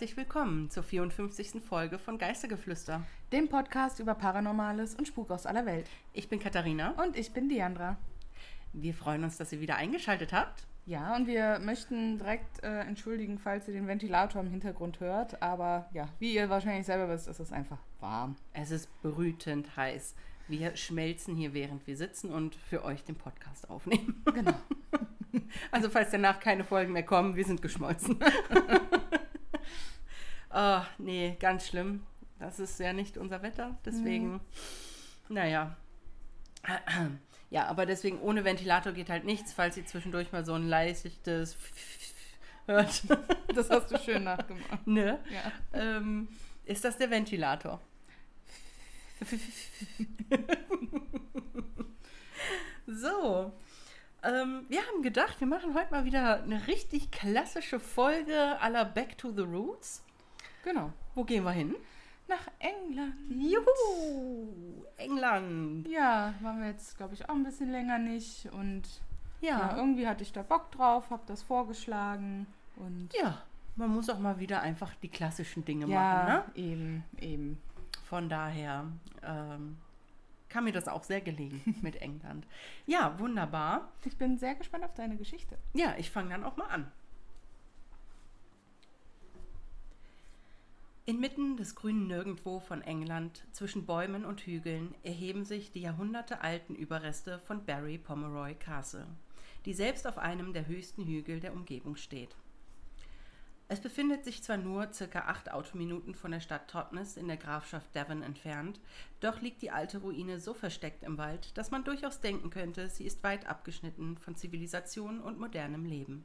Herzlich willkommen zur 54. Folge von Geistergeflüster. Dem Podcast über Paranormales und Spuk aus aller Welt. Ich bin Katharina. Und ich bin Diandra. Wir freuen uns, dass ihr wieder eingeschaltet habt. Ja, und wir möchten direkt äh, entschuldigen, falls ihr den Ventilator im Hintergrund hört. Aber ja, wie ihr wahrscheinlich selber wisst, ist es einfach warm. Es ist brütend heiß. Wir schmelzen hier, während wir sitzen und für euch den Podcast aufnehmen. Genau. Also falls danach keine Folgen mehr kommen, wir sind geschmolzen. oh, nee, ganz schlimm. Das ist ja nicht unser Wetter. Deswegen, Mhm. naja. Ja, aber deswegen ohne Ventilator geht halt nichts, falls ihr zwischendurch mal so ein leichtes hört. Das hast du schön nachgemacht. ne? Ja. Ähm, ist das der Ventilator? so. Ähm, wir haben gedacht, wir machen heute mal wieder eine richtig klassische Folge aller Back to the Roots. Genau. Wo gehen wir hin? Nach England. Juhu! England. Ja, waren wir jetzt, glaube ich, auch ein bisschen länger nicht. Und ja. Ja. irgendwie hatte ich da Bock drauf, habe das vorgeschlagen. Und Ja, man muss auch mal wieder einfach die klassischen Dinge ja, machen. Ne? eben, eben. Von daher ähm, kam mir das auch sehr gelegen mit England. Ja, wunderbar. Ich bin sehr gespannt auf deine Geschichte. Ja, ich fange dann auch mal an. Inmitten des grünen Nirgendwo von England, zwischen Bäumen und Hügeln, erheben sich die jahrhundertealten Überreste von Barry Pomeroy Castle, die selbst auf einem der höchsten Hügel der Umgebung steht. Es befindet sich zwar nur circa acht Autominuten von der Stadt Totnes in der Grafschaft Devon entfernt, doch liegt die alte Ruine so versteckt im Wald, dass man durchaus denken könnte, sie ist weit abgeschnitten von Zivilisation und modernem Leben.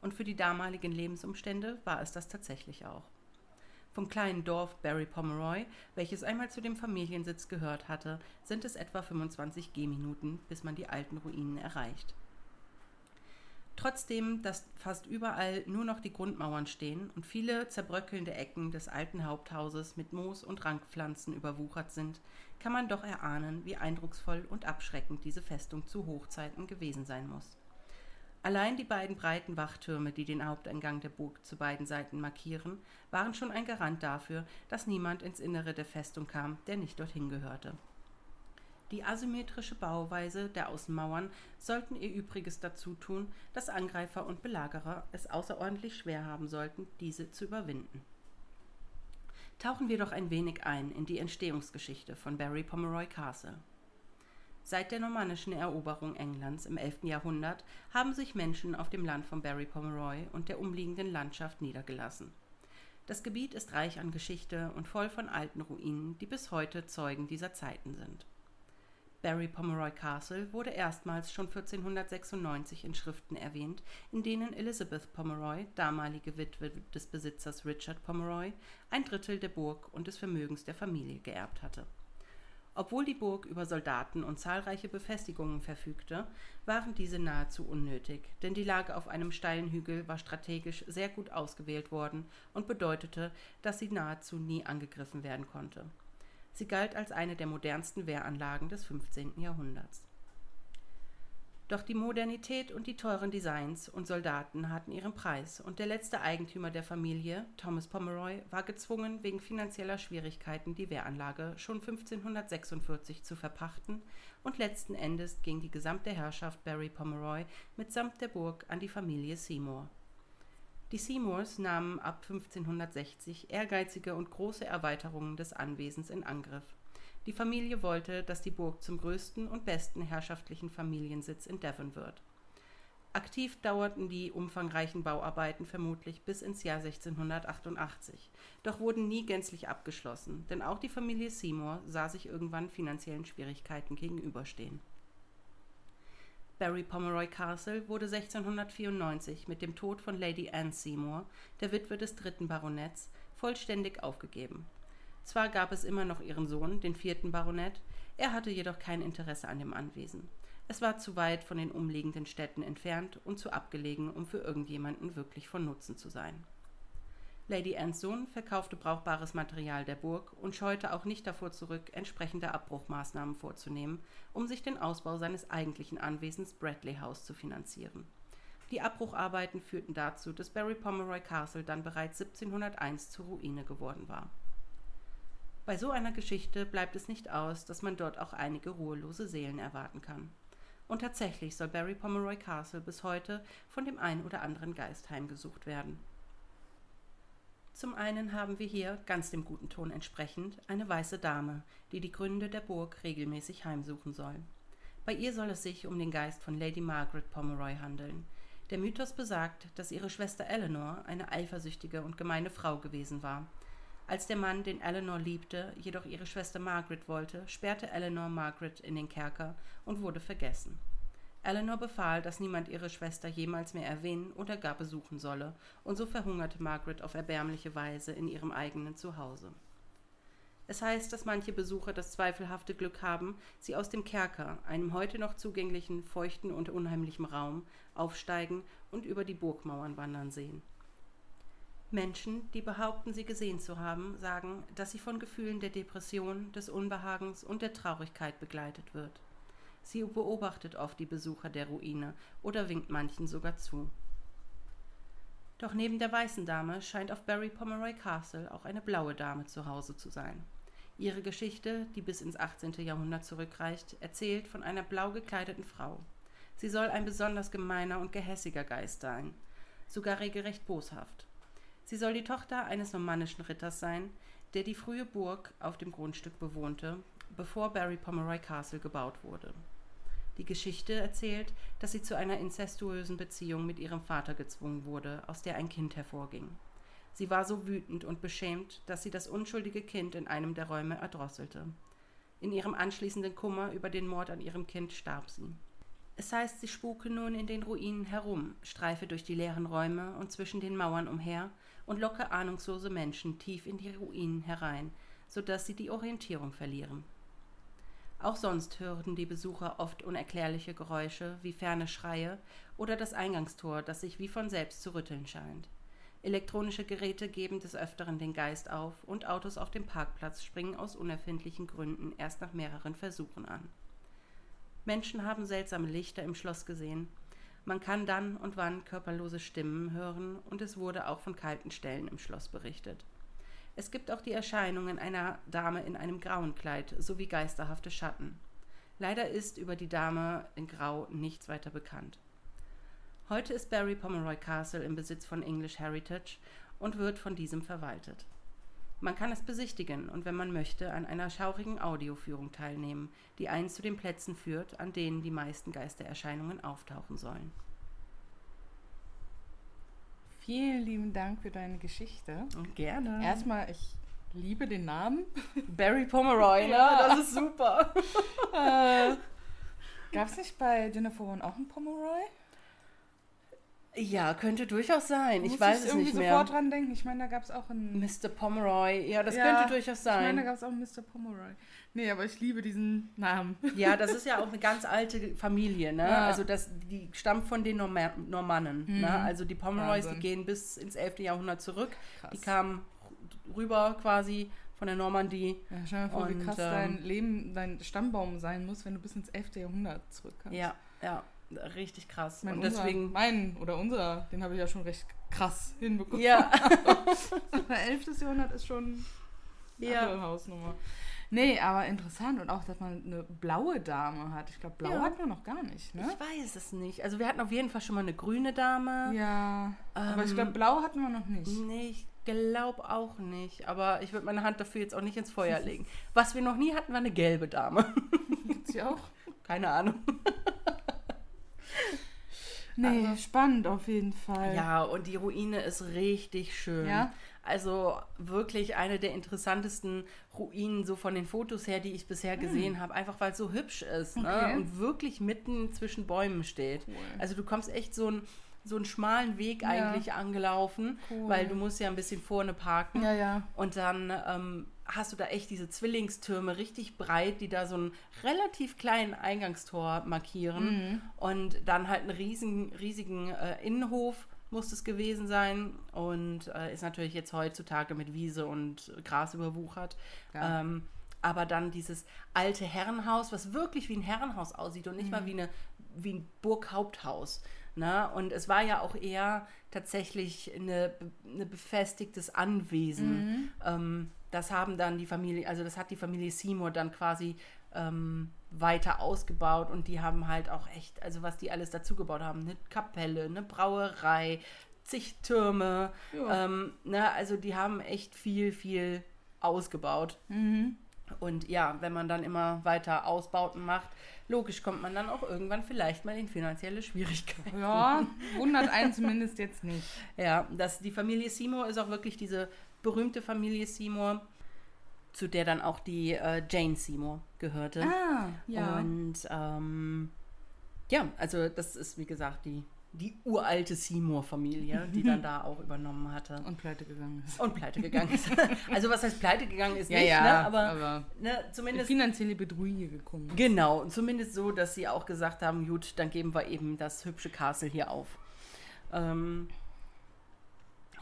Und für die damaligen Lebensumstände war es das tatsächlich auch. Vom kleinen Dorf Barry Pomeroy, welches einmal zu dem Familiensitz gehört hatte, sind es etwa 25 Gehminuten, bis man die alten Ruinen erreicht. Trotzdem, dass fast überall nur noch die Grundmauern stehen und viele zerbröckelnde Ecken des alten Haupthauses mit Moos und Rankpflanzen überwuchert sind, kann man doch erahnen, wie eindrucksvoll und abschreckend diese Festung zu Hochzeiten gewesen sein muss. Allein die beiden breiten Wachtürme, die den Haupteingang der Burg zu beiden Seiten markieren, waren schon ein Garant dafür, dass niemand ins Innere der Festung kam, der nicht dorthin gehörte. Die asymmetrische Bauweise der Außenmauern sollten ihr Übriges dazu tun, dass Angreifer und Belagerer es außerordentlich schwer haben sollten, diese zu überwinden. Tauchen wir doch ein wenig ein in die Entstehungsgeschichte von Barry Pomeroy Castle. Seit der normannischen Eroberung Englands im 11. Jahrhundert haben sich Menschen auf dem Land von Barry Pomeroy und der umliegenden Landschaft niedergelassen. Das Gebiet ist reich an Geschichte und voll von alten Ruinen, die bis heute Zeugen dieser Zeiten sind. Barry Pomeroy Castle wurde erstmals schon 1496 in Schriften erwähnt, in denen Elizabeth Pomeroy, damalige Witwe des Besitzers Richard Pomeroy, ein Drittel der Burg und des Vermögens der Familie geerbt hatte. Obwohl die Burg über Soldaten und zahlreiche Befestigungen verfügte, waren diese nahezu unnötig, denn die Lage auf einem steilen Hügel war strategisch sehr gut ausgewählt worden und bedeutete, dass sie nahezu nie angegriffen werden konnte. Sie galt als eine der modernsten Wehranlagen des 15. Jahrhunderts. Doch die Modernität und die teuren Designs und Soldaten hatten ihren Preis und der letzte Eigentümer der Familie, Thomas Pomeroy, war gezwungen, wegen finanzieller Schwierigkeiten die Wehranlage schon 1546 zu verpachten und letzten Endes ging die gesamte Herrschaft Barry Pomeroy mitsamt der Burg an die Familie Seymour. Die Seymours nahmen ab 1560 ehrgeizige und große Erweiterungen des Anwesens in Angriff. Die Familie wollte, dass die Burg zum größten und besten herrschaftlichen Familiensitz in Devon wird. Aktiv dauerten die umfangreichen Bauarbeiten vermutlich bis ins Jahr 1688, doch wurden nie gänzlich abgeschlossen, denn auch die Familie Seymour sah sich irgendwann finanziellen Schwierigkeiten gegenüberstehen. Barry Pomeroy Castle wurde 1694 mit dem Tod von Lady Anne Seymour, der Witwe des dritten Baronets, vollständig aufgegeben. Zwar gab es immer noch ihren Sohn, den vierten Baronet, er hatte jedoch kein Interesse an dem Anwesen. Es war zu weit von den umliegenden Städten entfernt und zu abgelegen, um für irgendjemanden wirklich von Nutzen zu sein. Lady Annes Sohn verkaufte brauchbares Material der Burg und scheute auch nicht davor zurück, entsprechende Abbruchmaßnahmen vorzunehmen, um sich den Ausbau seines eigentlichen Anwesens Bradley House zu finanzieren. Die Abbrucharbeiten führten dazu, dass Barry Pomeroy Castle dann bereits 1701 zur Ruine geworden war. Bei so einer Geschichte bleibt es nicht aus, dass man dort auch einige ruhelose Seelen erwarten kann. Und tatsächlich soll Barry Pomeroy Castle bis heute von dem einen oder anderen Geist heimgesucht werden. Zum einen haben wir hier, ganz dem guten Ton entsprechend, eine weiße Dame, die die Gründe der Burg regelmäßig heimsuchen soll. Bei ihr soll es sich um den Geist von Lady Margaret Pomeroy handeln. Der Mythos besagt, dass ihre Schwester Eleanor eine eifersüchtige und gemeine Frau gewesen war. Als der Mann, den Eleanor liebte, jedoch ihre Schwester Margaret wollte, sperrte Eleanor Margaret in den Kerker und wurde vergessen. Eleanor befahl, dass niemand ihre Schwester jemals mehr erwähnen oder gar besuchen solle, und so verhungerte Margaret auf erbärmliche Weise in ihrem eigenen Zuhause. Es heißt, dass manche Besucher das zweifelhafte Glück haben, sie aus dem Kerker, einem heute noch zugänglichen, feuchten und unheimlichen Raum, aufsteigen und über die Burgmauern wandern sehen. Menschen, die behaupten, sie gesehen zu haben, sagen, dass sie von Gefühlen der Depression, des Unbehagens und der Traurigkeit begleitet wird. Sie beobachtet oft die Besucher der Ruine oder winkt manchen sogar zu. Doch neben der weißen Dame scheint auf Barry Pomeroy Castle auch eine blaue Dame zu Hause zu sein. Ihre Geschichte, die bis ins 18. Jahrhundert zurückreicht, erzählt von einer blau gekleideten Frau. Sie soll ein besonders gemeiner und gehässiger Geist sein, sogar regelrecht boshaft. Sie soll die Tochter eines normannischen Ritters sein, der die frühe Burg auf dem Grundstück bewohnte, bevor Barry Pomeroy Castle gebaut wurde. Die Geschichte erzählt, dass sie zu einer inzestuösen Beziehung mit ihrem Vater gezwungen wurde, aus der ein Kind hervorging. Sie war so wütend und beschämt, dass sie das unschuldige Kind in einem der Räume erdrosselte. In ihrem anschließenden Kummer über den Mord an ihrem Kind starb sie. Es heißt, sie spuke nun in den Ruinen herum, streife durch die leeren Räume und zwischen den Mauern umher und locke ahnungslose Menschen tief in die Ruinen herein, so dass sie die Orientierung verlieren. Auch sonst hörten die Besucher oft unerklärliche Geräusche wie ferne Schreie oder das Eingangstor, das sich wie von selbst zu rütteln scheint. Elektronische Geräte geben des Öfteren den Geist auf und Autos auf dem Parkplatz springen aus unerfindlichen Gründen erst nach mehreren Versuchen an. Menschen haben seltsame Lichter im Schloss gesehen. Man kann dann und wann körperlose Stimmen hören und es wurde auch von kalten Stellen im Schloss berichtet. Es gibt auch die Erscheinungen einer Dame in einem grauen Kleid sowie geisterhafte Schatten. Leider ist über die Dame in Grau nichts weiter bekannt. Heute ist Barry Pomeroy Castle im Besitz von English Heritage und wird von diesem verwaltet. Man kann es besichtigen und wenn man möchte an einer schaurigen Audioführung teilnehmen, die einen zu den Plätzen führt, an denen die meisten Geistererscheinungen auftauchen sollen. Vielen lieben Dank für deine Geschichte. Und gerne. Erstmal, ich liebe den Namen. Barry Pomeroy, ne? Ja. Das ist super. äh, Gab es nicht bei Dinner for One auch einen Pomeroy? Ja, könnte durchaus sein. Ich Muss weiß es irgendwie nicht mehr. sofort dran denken. Ich meine, da gab es auch einen. Mr. Pomeroy, ja, das Ja, könnte durchaus Ich meine, da sein. gab es auch einen Mr. Pomeroy. Nee, aber ich liebe diesen Namen. Ja, das ist ja auch eine ganz alte Familie, ne? Ja. Also das, die stammt von den Norma Normannen. Mhm. Ne? Also die Pomeroys, Wahnsinn. die gehen bis ins 11. Jahrhundert zurück. Krass. Die kamen rüber quasi von der Normandie. Ja, stell dir mal vor, wie Und, krass ähm, dein Leben, dein Stammbaum sein muss, wenn du bis ins 11. Jahrhundert zurückkommst. Ja, ja, richtig krass. Mein, Und unser, deswegen, mein oder unser, den habe ich ja schon recht krass hinbekommen. ja, Aber 11. Jahrhundert ist schon eine Ja. andere Hausnummer. Nee, aber interessant und auch, dass man eine blaue Dame hat. Ich glaube, blau Ja. hat man noch gar nicht, ne? ich weiß es nicht. Also wir hatten auf jeden Fall schon mal eine grüne Dame. Ja, aber ich Ähm, glaube, blau hatten wir noch nicht. Nee, ich glaube auch nicht. Aber ich würde meine Hand dafür jetzt auch nicht ins Feuer legen. Was wir noch nie hatten, war eine gelbe Dame. Gibt's die auch? Keine Ahnung. Nee, Aber- spannend auf jeden Fall. Ja, und die Ruine ist richtig schön. Ja? Also wirklich eine der interessantesten Ruinen, so von den Fotos her, die ich bisher gesehen habe. Einfach weil es so hübsch ist ne? Okay. und wirklich mitten zwischen Bäumen steht. Cool. Also du kommst echt so, ein, so einen schmalen Weg Ja. eigentlich angelaufen, Cool. weil du musst ja ein bisschen vorne parken. Ja, ja. Und dann ähm, hast du da echt diese Zwillingstürme richtig breit, die da so einen relativ kleinen Eingangstor markieren. Mhm. Und dann halt einen riesigen, riesigen äh, Innenhof muss es gewesen sein. Und äh, ist natürlich jetzt heutzutage mit Wiese und Gras überwuchert. Ja. Ähm, aber dann dieses alte Herrenhaus, was wirklich wie ein Herrenhaus aussieht und nicht Mhm. mal wie, eine, wie ein Burghaupthaus. Ne? Und es war ja auch eher tatsächlich eine, eine befestigtes Anwesen. Mhm. Ähm, das haben dann die Familie, also das hat die Familie Seymour dann quasi ähm, weiter ausgebaut und die haben halt auch echt, also was die alles dazu gebaut haben, eine Kapelle, eine Brauerei, zig Türme, Ja. ähm, ne, also die haben echt viel, viel ausgebaut. Mhm. Und ja, wenn man dann immer weiter Ausbauten macht, logisch kommt man dann auch irgendwann vielleicht mal in finanzielle Schwierigkeiten. Ja, wundert einen zumindest jetzt nicht. Ja, das, die Familie Seymour ist auch wirklich diese berühmte Familie Seymour, zu der dann auch die äh, Jane Seymour gehörte. Ah, ja. Und ähm, ja, also das ist wie gesagt die, die uralte Seymour-Familie, die dann da auch übernommen hatte. Und pleite gegangen ist. Und pleite gegangen ist. also was heißt pleite gegangen ist Ja, nicht, ja, ne? aber, aber ne, in zumindest finanzielle Bedrohung gekommen. Genau, und zumindest so, dass sie auch gesagt haben, gut, dann geben wir eben das hübsche Castle hier auf. Ähm,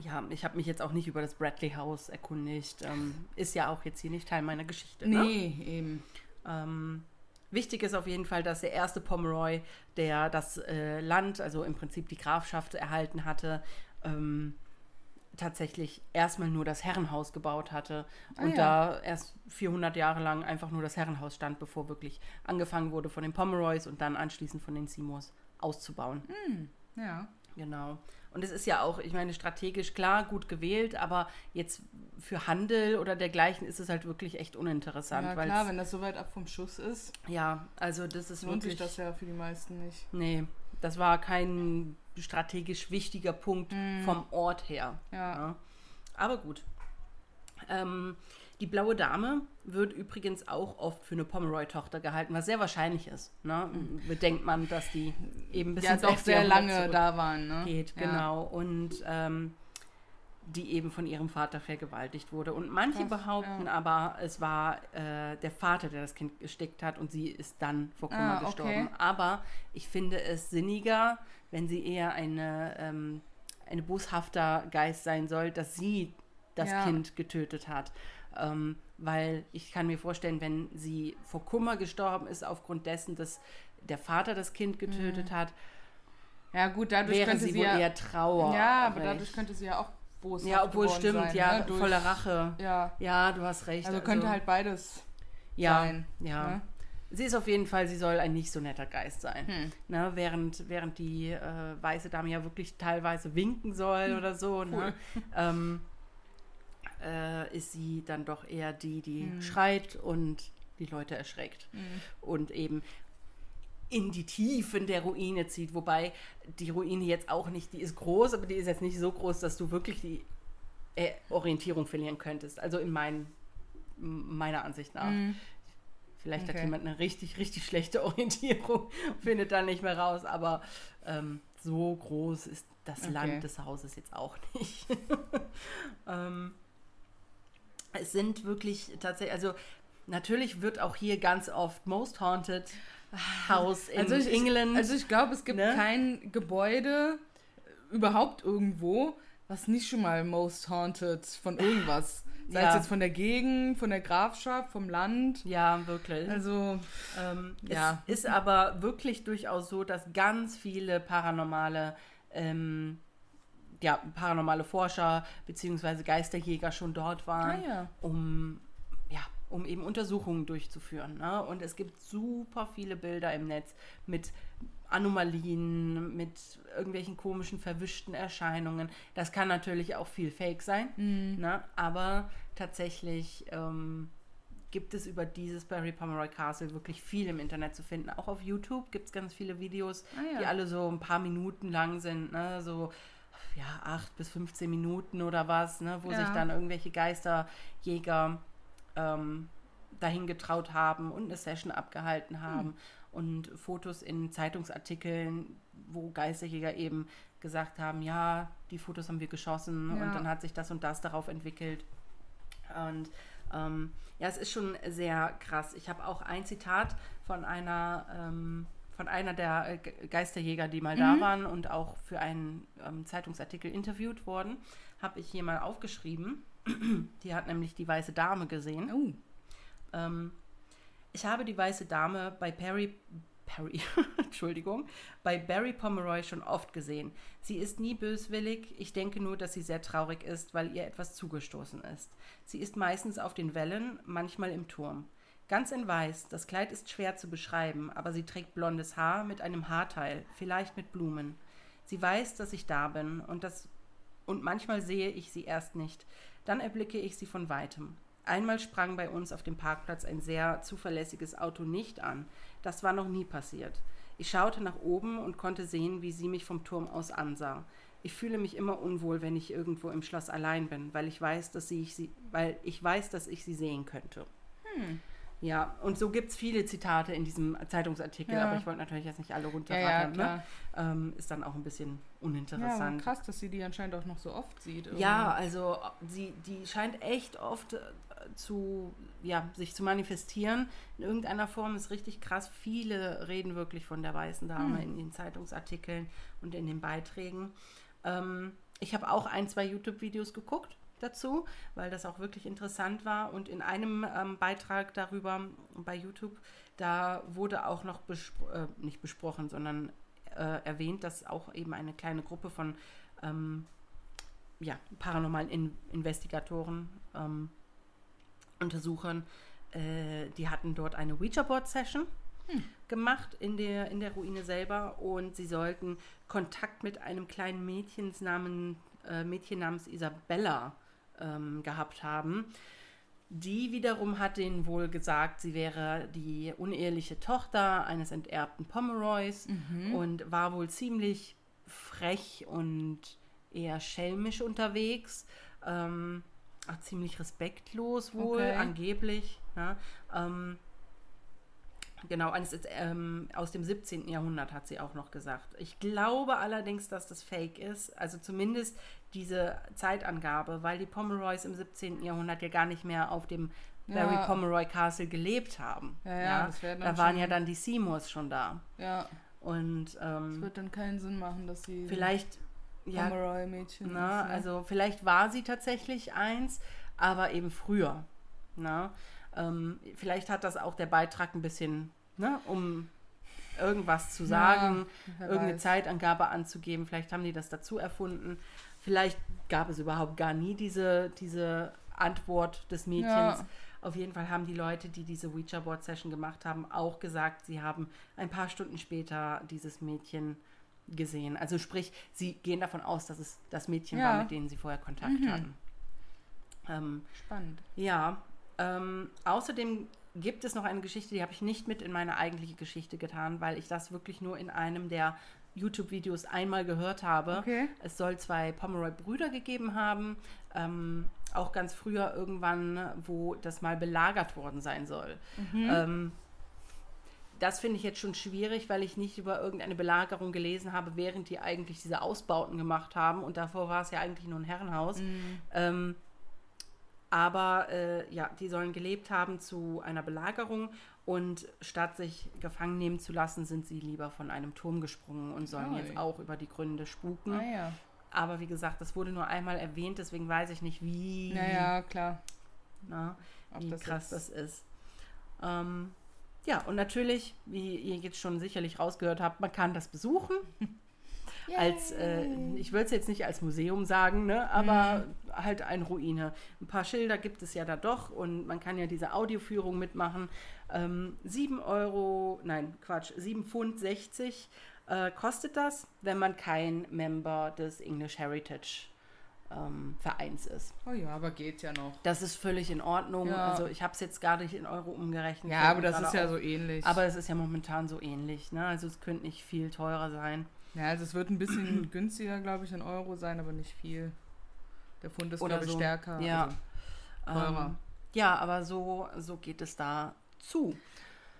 ja, ich habe mich jetzt auch nicht über das Bradley House erkundigt. Ähm, ist ja auch jetzt hier nicht Teil meiner Geschichte. Ne? Nee, eben. Ähm, wichtig ist auf jeden Fall, dass der erste Pomeroy, der das äh, Land, also im Prinzip die Grafschaft erhalten hatte, ähm, tatsächlich erstmal nur das Herrenhaus gebaut hatte Ah, und ja. da erst 400 Jahre lang einfach nur das Herrenhaus stand, bevor wirklich angefangen wurde von den Pomeroys und dann anschließend von den Seymours auszubauen. Ja. Genau. Und es ist ja auch, ich meine, strategisch klar, gut gewählt, aber jetzt für Handel oder dergleichen ist es halt wirklich echt uninteressant. ja klar, wenn das so weit ab vom Schuss ist, ja, also das ist lohnt wirklich. sich das ja für die meisten nicht. Nee, das war kein strategisch wichtiger Punkt vom Ort her. Ja. Ja. Aber gut. Ähm, die blaue Dame wird übrigens auch oft für eine Pomeroy-Tochter gehalten, was sehr wahrscheinlich ist. Ne? Bedenkt man, dass die eben bis Ja, ins elfte sehr lange da waren, ne? geht, Ja. genau. Und ähm, die eben von ihrem Vater vergewaltigt wurde. Und manche Krass, behaupten ja. aber, es war äh, der Vater, der das Kind gestickt hat und sie ist dann vor Kummer Ah, okay. gestorben. Aber ich finde es sinniger, wenn sie eher eine, ähm, eine boshafter Geist sein soll, dass sie das Ja. Kind getötet hat. Ähm, weil ich kann mir vorstellen, wenn sie vor Kummer gestorben ist, aufgrund dessen, dass der Vater das Kind getötet hat, Ja, gut, Mhm. dadurch wäre könnte sie sie wohl ja. eher Trauer. Ja, aber dadurch könnte sie ja auch boshaft Ja, obwohl stimmt, sein, ja, ne? Durch- voller Rache. Ja, Ja, du hast recht. also könnte halt beides ja, sein. Ja. ne? Sie ist auf jeden Fall, sie soll ein nicht so netter Geist sein. Hm. Ne, während, während die äh, weiße Dame ja wirklich teilweise winken soll Hm. oder so, ne, ähm, äh, ist sie dann doch eher die, die Hm. schreit und die Leute erschreckt. Und eben in die Tiefen der Ruine zieht. Wobei die Ruine jetzt auch nicht, die ist groß, aber die ist jetzt nicht so groß, dass du wirklich die äh, Orientierung verlieren könntest. Also in mein, meiner Ansicht nach. Mhm. Vielleicht hat Okay. jemand eine richtig, richtig schlechte Orientierung, findet da nicht mehr raus, aber ähm, so groß ist das Okay. Land des Hauses jetzt auch nicht. ähm, es sind wirklich tatsächlich, also natürlich wird auch hier ganz oft Most Haunted House in Also ich, England. Also ich glaube, es gibt ne? kein Gebäude überhaupt irgendwo, was nicht schon mal Most Haunted von irgendwas. Sei es Ja. jetzt von der Gegend, von der Grafschaft, vom Land. ja, wirklich. Also, Ähm, Ja. Es ist aber wirklich durchaus so, dass ganz viele paranormale, ähm, ja, paranormale Forscher bzw. Geisterjäger schon dort waren, Ah ja. um, ja, um eben Untersuchungen durchzuführen. Ne? Und es gibt super viele Bilder im Netz mit Anomalien, mit irgendwelchen komischen, verwischten Erscheinungen. Das kann natürlich auch viel Fake sein, Mhm. ne? aber tatsächlich ähm, gibt es über dieses Barry Pomeroy Castle wirklich viel im Internet zu finden. Auch auf YouTube gibt es ganz viele Videos, Ah ja. die alle so ein paar Minuten lang sind, ne? so ja, acht bis 15 Minuten oder was, ne? wo Ja. sich dann irgendwelche Geisterjäger ähm, dahin getraut haben und eine Session abgehalten haben und Fotos in Zeitungsartikeln, wo Geisterjäger eben gesagt haben, ja, die Fotos haben wir geschossen und Ja. dann hat sich das und das darauf entwickelt. Und ähm, ja, es ist schon sehr krass. Ich habe auch ein Zitat von einer, ähm, von einer der äh, Ge- Geisterjäger, die mal da waren und auch für einen ähm, Zeitungsartikel interviewt worden, habe ich hier mal aufgeschrieben. Die hat nämlich die weiße Dame gesehen. oh, Ähm, ich habe die weiße Dame bei Perry, Perry, Entschuldigung, bei Barry Pomeroy schon oft gesehen. Sie ist nie böswillig, ich denke nur, dass sie sehr traurig ist, weil ihr etwas zugestoßen ist. Sie ist meistens auf den Wellen, manchmal im Turm. Ganz in weiß, das Kleid ist schwer zu beschreiben, aber sie trägt blondes Haar mit einem Haarteil, vielleicht mit Blumen. Sie weiß, dass ich da bin und das und manchmal sehe ich sie erst nicht. Dann erblicke ich sie von weitem. Einmal sprang bei uns auf dem Parkplatz ein sehr zuverlässiges Auto nicht an. Das war noch nie passiert. Ich schaute nach oben und konnte sehen, wie sie mich vom Turm aus ansah. Ich fühle mich immer unwohl, wenn ich irgendwo im Schloss allein bin, weil ich weiß, dass ich sie, weil ich weiß, dass ich sie sehen könnte. Hm. Ja, und so gibt es viele Zitate in diesem Zeitungsartikel, ja. aber ich wollte natürlich jetzt nicht alle runterrattern. Ja, ja, ne? ähm, ist dann auch ein bisschen uninteressant. Ja, krass, dass sie die anscheinend auch noch so oft sieht. Irgendwie. Ja, also sie, die scheint echt oft äh, zu, ja, sich zu manifestieren. In irgendeiner Form ist richtig krass. Viele reden wirklich von der weißen Dame hm. in den Zeitungsartikeln und in den Beiträgen. Ähm, ich habe auch ein, zwei YouTube-Videos geguckt dazu, weil das auch wirklich interessant war. Und in einem ähm, Beitrag darüber bei YouTube, da wurde auch noch bespro äh, nicht besprochen, sondern äh, erwähnt, dass auch eben eine kleine Gruppe von ähm, ja, paranormalen In Investigatoren, ähm, Untersuchern, äh, die hatten dort eine Ouija-Board-Session hm. gemacht in der, in der Ruine selber und sie sollten Kontakt mit einem kleinen Mädchen namens, äh, Mädchen namens Isabella ähm, gehabt haben. Die wiederum hat denen wohl gesagt, sie wäre die uneheliche Tochter eines enterbten Pomeroys mhm. und war wohl ziemlich frech und eher schelmisch unterwegs. Ähm, ziemlich respektlos wohl, okay. angeblich. Ja, ähm, Genau, eines ähm, aus dem 17. Jahrhundert hat sie auch noch gesagt. Ich glaube allerdings, dass das fake ist. Also zumindest diese Zeitangabe, weil die Pomeroys im 17. Jahrhundert ja gar nicht mehr auf dem ja. Barry Pomeroy Castle gelebt haben. Ja, ja, ja? da waren ja dann die Seymours schon da. Ja. Und ähm, es wird dann keinen Sinn machen, dass sie vielleicht ja, Pomeroy-Mädchen ist. Ne? Also vielleicht war sie tatsächlich eins, aber eben früher. Na? Ne? Ähm, vielleicht hat das auch der Beitrag ein bisschen, ne, um irgendwas zu sagen, ja, irgendeine weiß. Zeitangabe anzugeben. Vielleicht haben die das dazu erfunden. Vielleicht gab es überhaupt gar nie diese, diese Antwort des Mädchens. Ja. Auf jeden Fall haben die Leute, die diese Ouija-Board-Session gemacht haben, auch gesagt, sie haben ein paar Stunden später dieses Mädchen gesehen. Also sprich, sie gehen davon aus, dass es das Mädchen ja. war, mit denen sie vorher Kontakt mhm. hatten. Ähm, Spannend. Ja. Ähm, außerdem gibt es noch eine Geschichte, die habe ich nicht mit in meine eigentliche Geschichte getan, weil ich das wirklich nur in einem der YouTube-Videos einmal gehört habe. Okay. Es soll zwei Pomeroy-Brüder gegeben haben, ähm, auch ganz früher irgendwann, wo das mal belagert worden sein soll. Mhm. Ähm, das finde ich jetzt schon schwierig, weil ich nicht über irgendeine Belagerung gelesen habe, während die eigentlich diese Ausbauten gemacht haben. Und davor war es ja eigentlich nur ein Herrenhaus. Mhm. Ähm, aber äh, ja, die sollen gelebt haben zu einer Belagerung und statt sich gefangen nehmen zu lassen, sind sie lieber von einem Turm gesprungen und sollen oh. jetzt auch über die Gründe spuken. Ah, ja. Aber wie gesagt, das wurde nur einmal erwähnt, deswegen weiß ich nicht, wie. Naja, klar. Na, wie das krass das ist. Ähm, ja, und natürlich, wie ihr jetzt schon sicherlich rausgehört habt, man kann das besuchen. als, äh, ich würde es jetzt nicht als Museum sagen, ne, aber mhm. halt eine Ruine. Ein paar Schilder gibt es ja da doch und man kann ja diese Audioführung mitmachen. Ähm, 7 Euro, nein, Quatsch, 7 Pfund 60 äh, kostet das, wenn man kein Member des English Heritage ähm, Vereins ist. Oh ja, aber geht ja noch. Das ist völlig in Ordnung. Ja. Also ich habe es jetzt gar nicht in Euro umgerechnet. Ja, aber das ist ja auch. so ähnlich. Aber es ist ja momentan so ähnlich. Ne? Also es könnte nicht viel teurer sein. Ja, also es wird ein bisschen günstiger, glaube ich, in Euro sein, aber nicht viel. Der Pfund ist, glaube ich, so. stärker. Ja. Also teurer. Ähm, ja, aber so, so geht es da zu.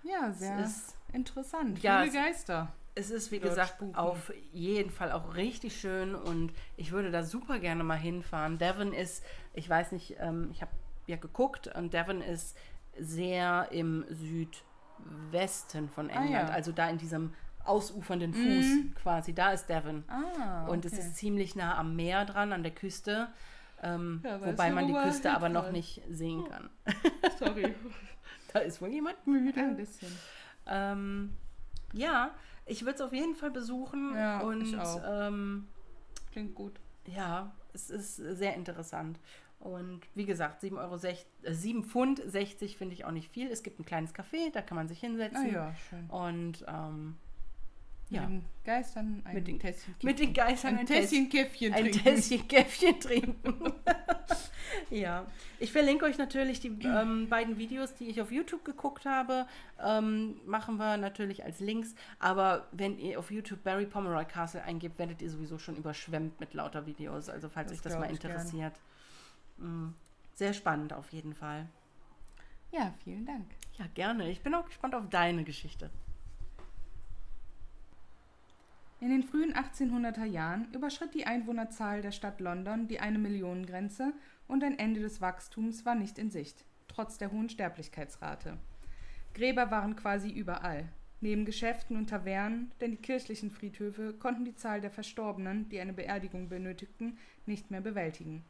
Ja, sehr ist, interessant. Ja, Viele Geister. Es ist, wie gesagt, spuken. auf jeden Fall auch richtig schön und ich würde da super gerne mal hinfahren. Devon ist, ich weiß nicht, ähm, ich habe ja geguckt und Devon ist sehr im Südwesten von England, ah, ja. also da in diesem ausufernden Fuß mm. quasi. Da ist Devon. Ah, okay. Und es ist ziemlich nah am Meer dran, an der Küste. Ähm, ja, wobei man die Küste aber noch nicht sehen kann. Sorry. da ist wohl jemand müde. Ein bisschen. Ähm, Ja, ich würde es auf jeden Fall besuchen. Ja, und ich auch. Ähm, Klingt gut. ja, es ist sehr interessant. Und wie gesagt, 7, Euro sech- äh, 7 Pfund 60 finde ich auch nicht viel. Es gibt ein kleines Café, da kann man sich Ah hinsetzen. ja, schön. Und ähm, ja, Mit den Geistern ein Mit den- Tässchen mit den Geistern ein Tässchen Käffchen ein trinken. Tässchen Käffchen trinken. ja, ich verlinke euch natürlich die ähm, beiden Videos, die ich auf YouTube geguckt habe. Ähm, machen wir natürlich als Links. Aber wenn ihr auf YouTube Barry Pomeroy Castle eingebt, werdet ihr sowieso schon überschwemmt mit lauter Videos. Also falls Das euch das mal interessiert. Mm, Sehr spannend auf jeden Fall. Ja, vielen Dank. Ja, gerne. Ich bin auch gespannt auf deine Geschichte. In den frühen 1800er Jahren überschritt die Einwohnerzahl der Stadt London die eine Millionen Grenze und ein Ende des Wachstums war nicht in Sicht, trotz der hohen Sterblichkeitsrate. Gräber waren quasi überall, neben Geschäften und Tavernen, denn die kirchlichen Friedhöfe konnten die Zahl der Verstorbenen, die eine Beerdigung benötigten, nicht mehr bewältigen.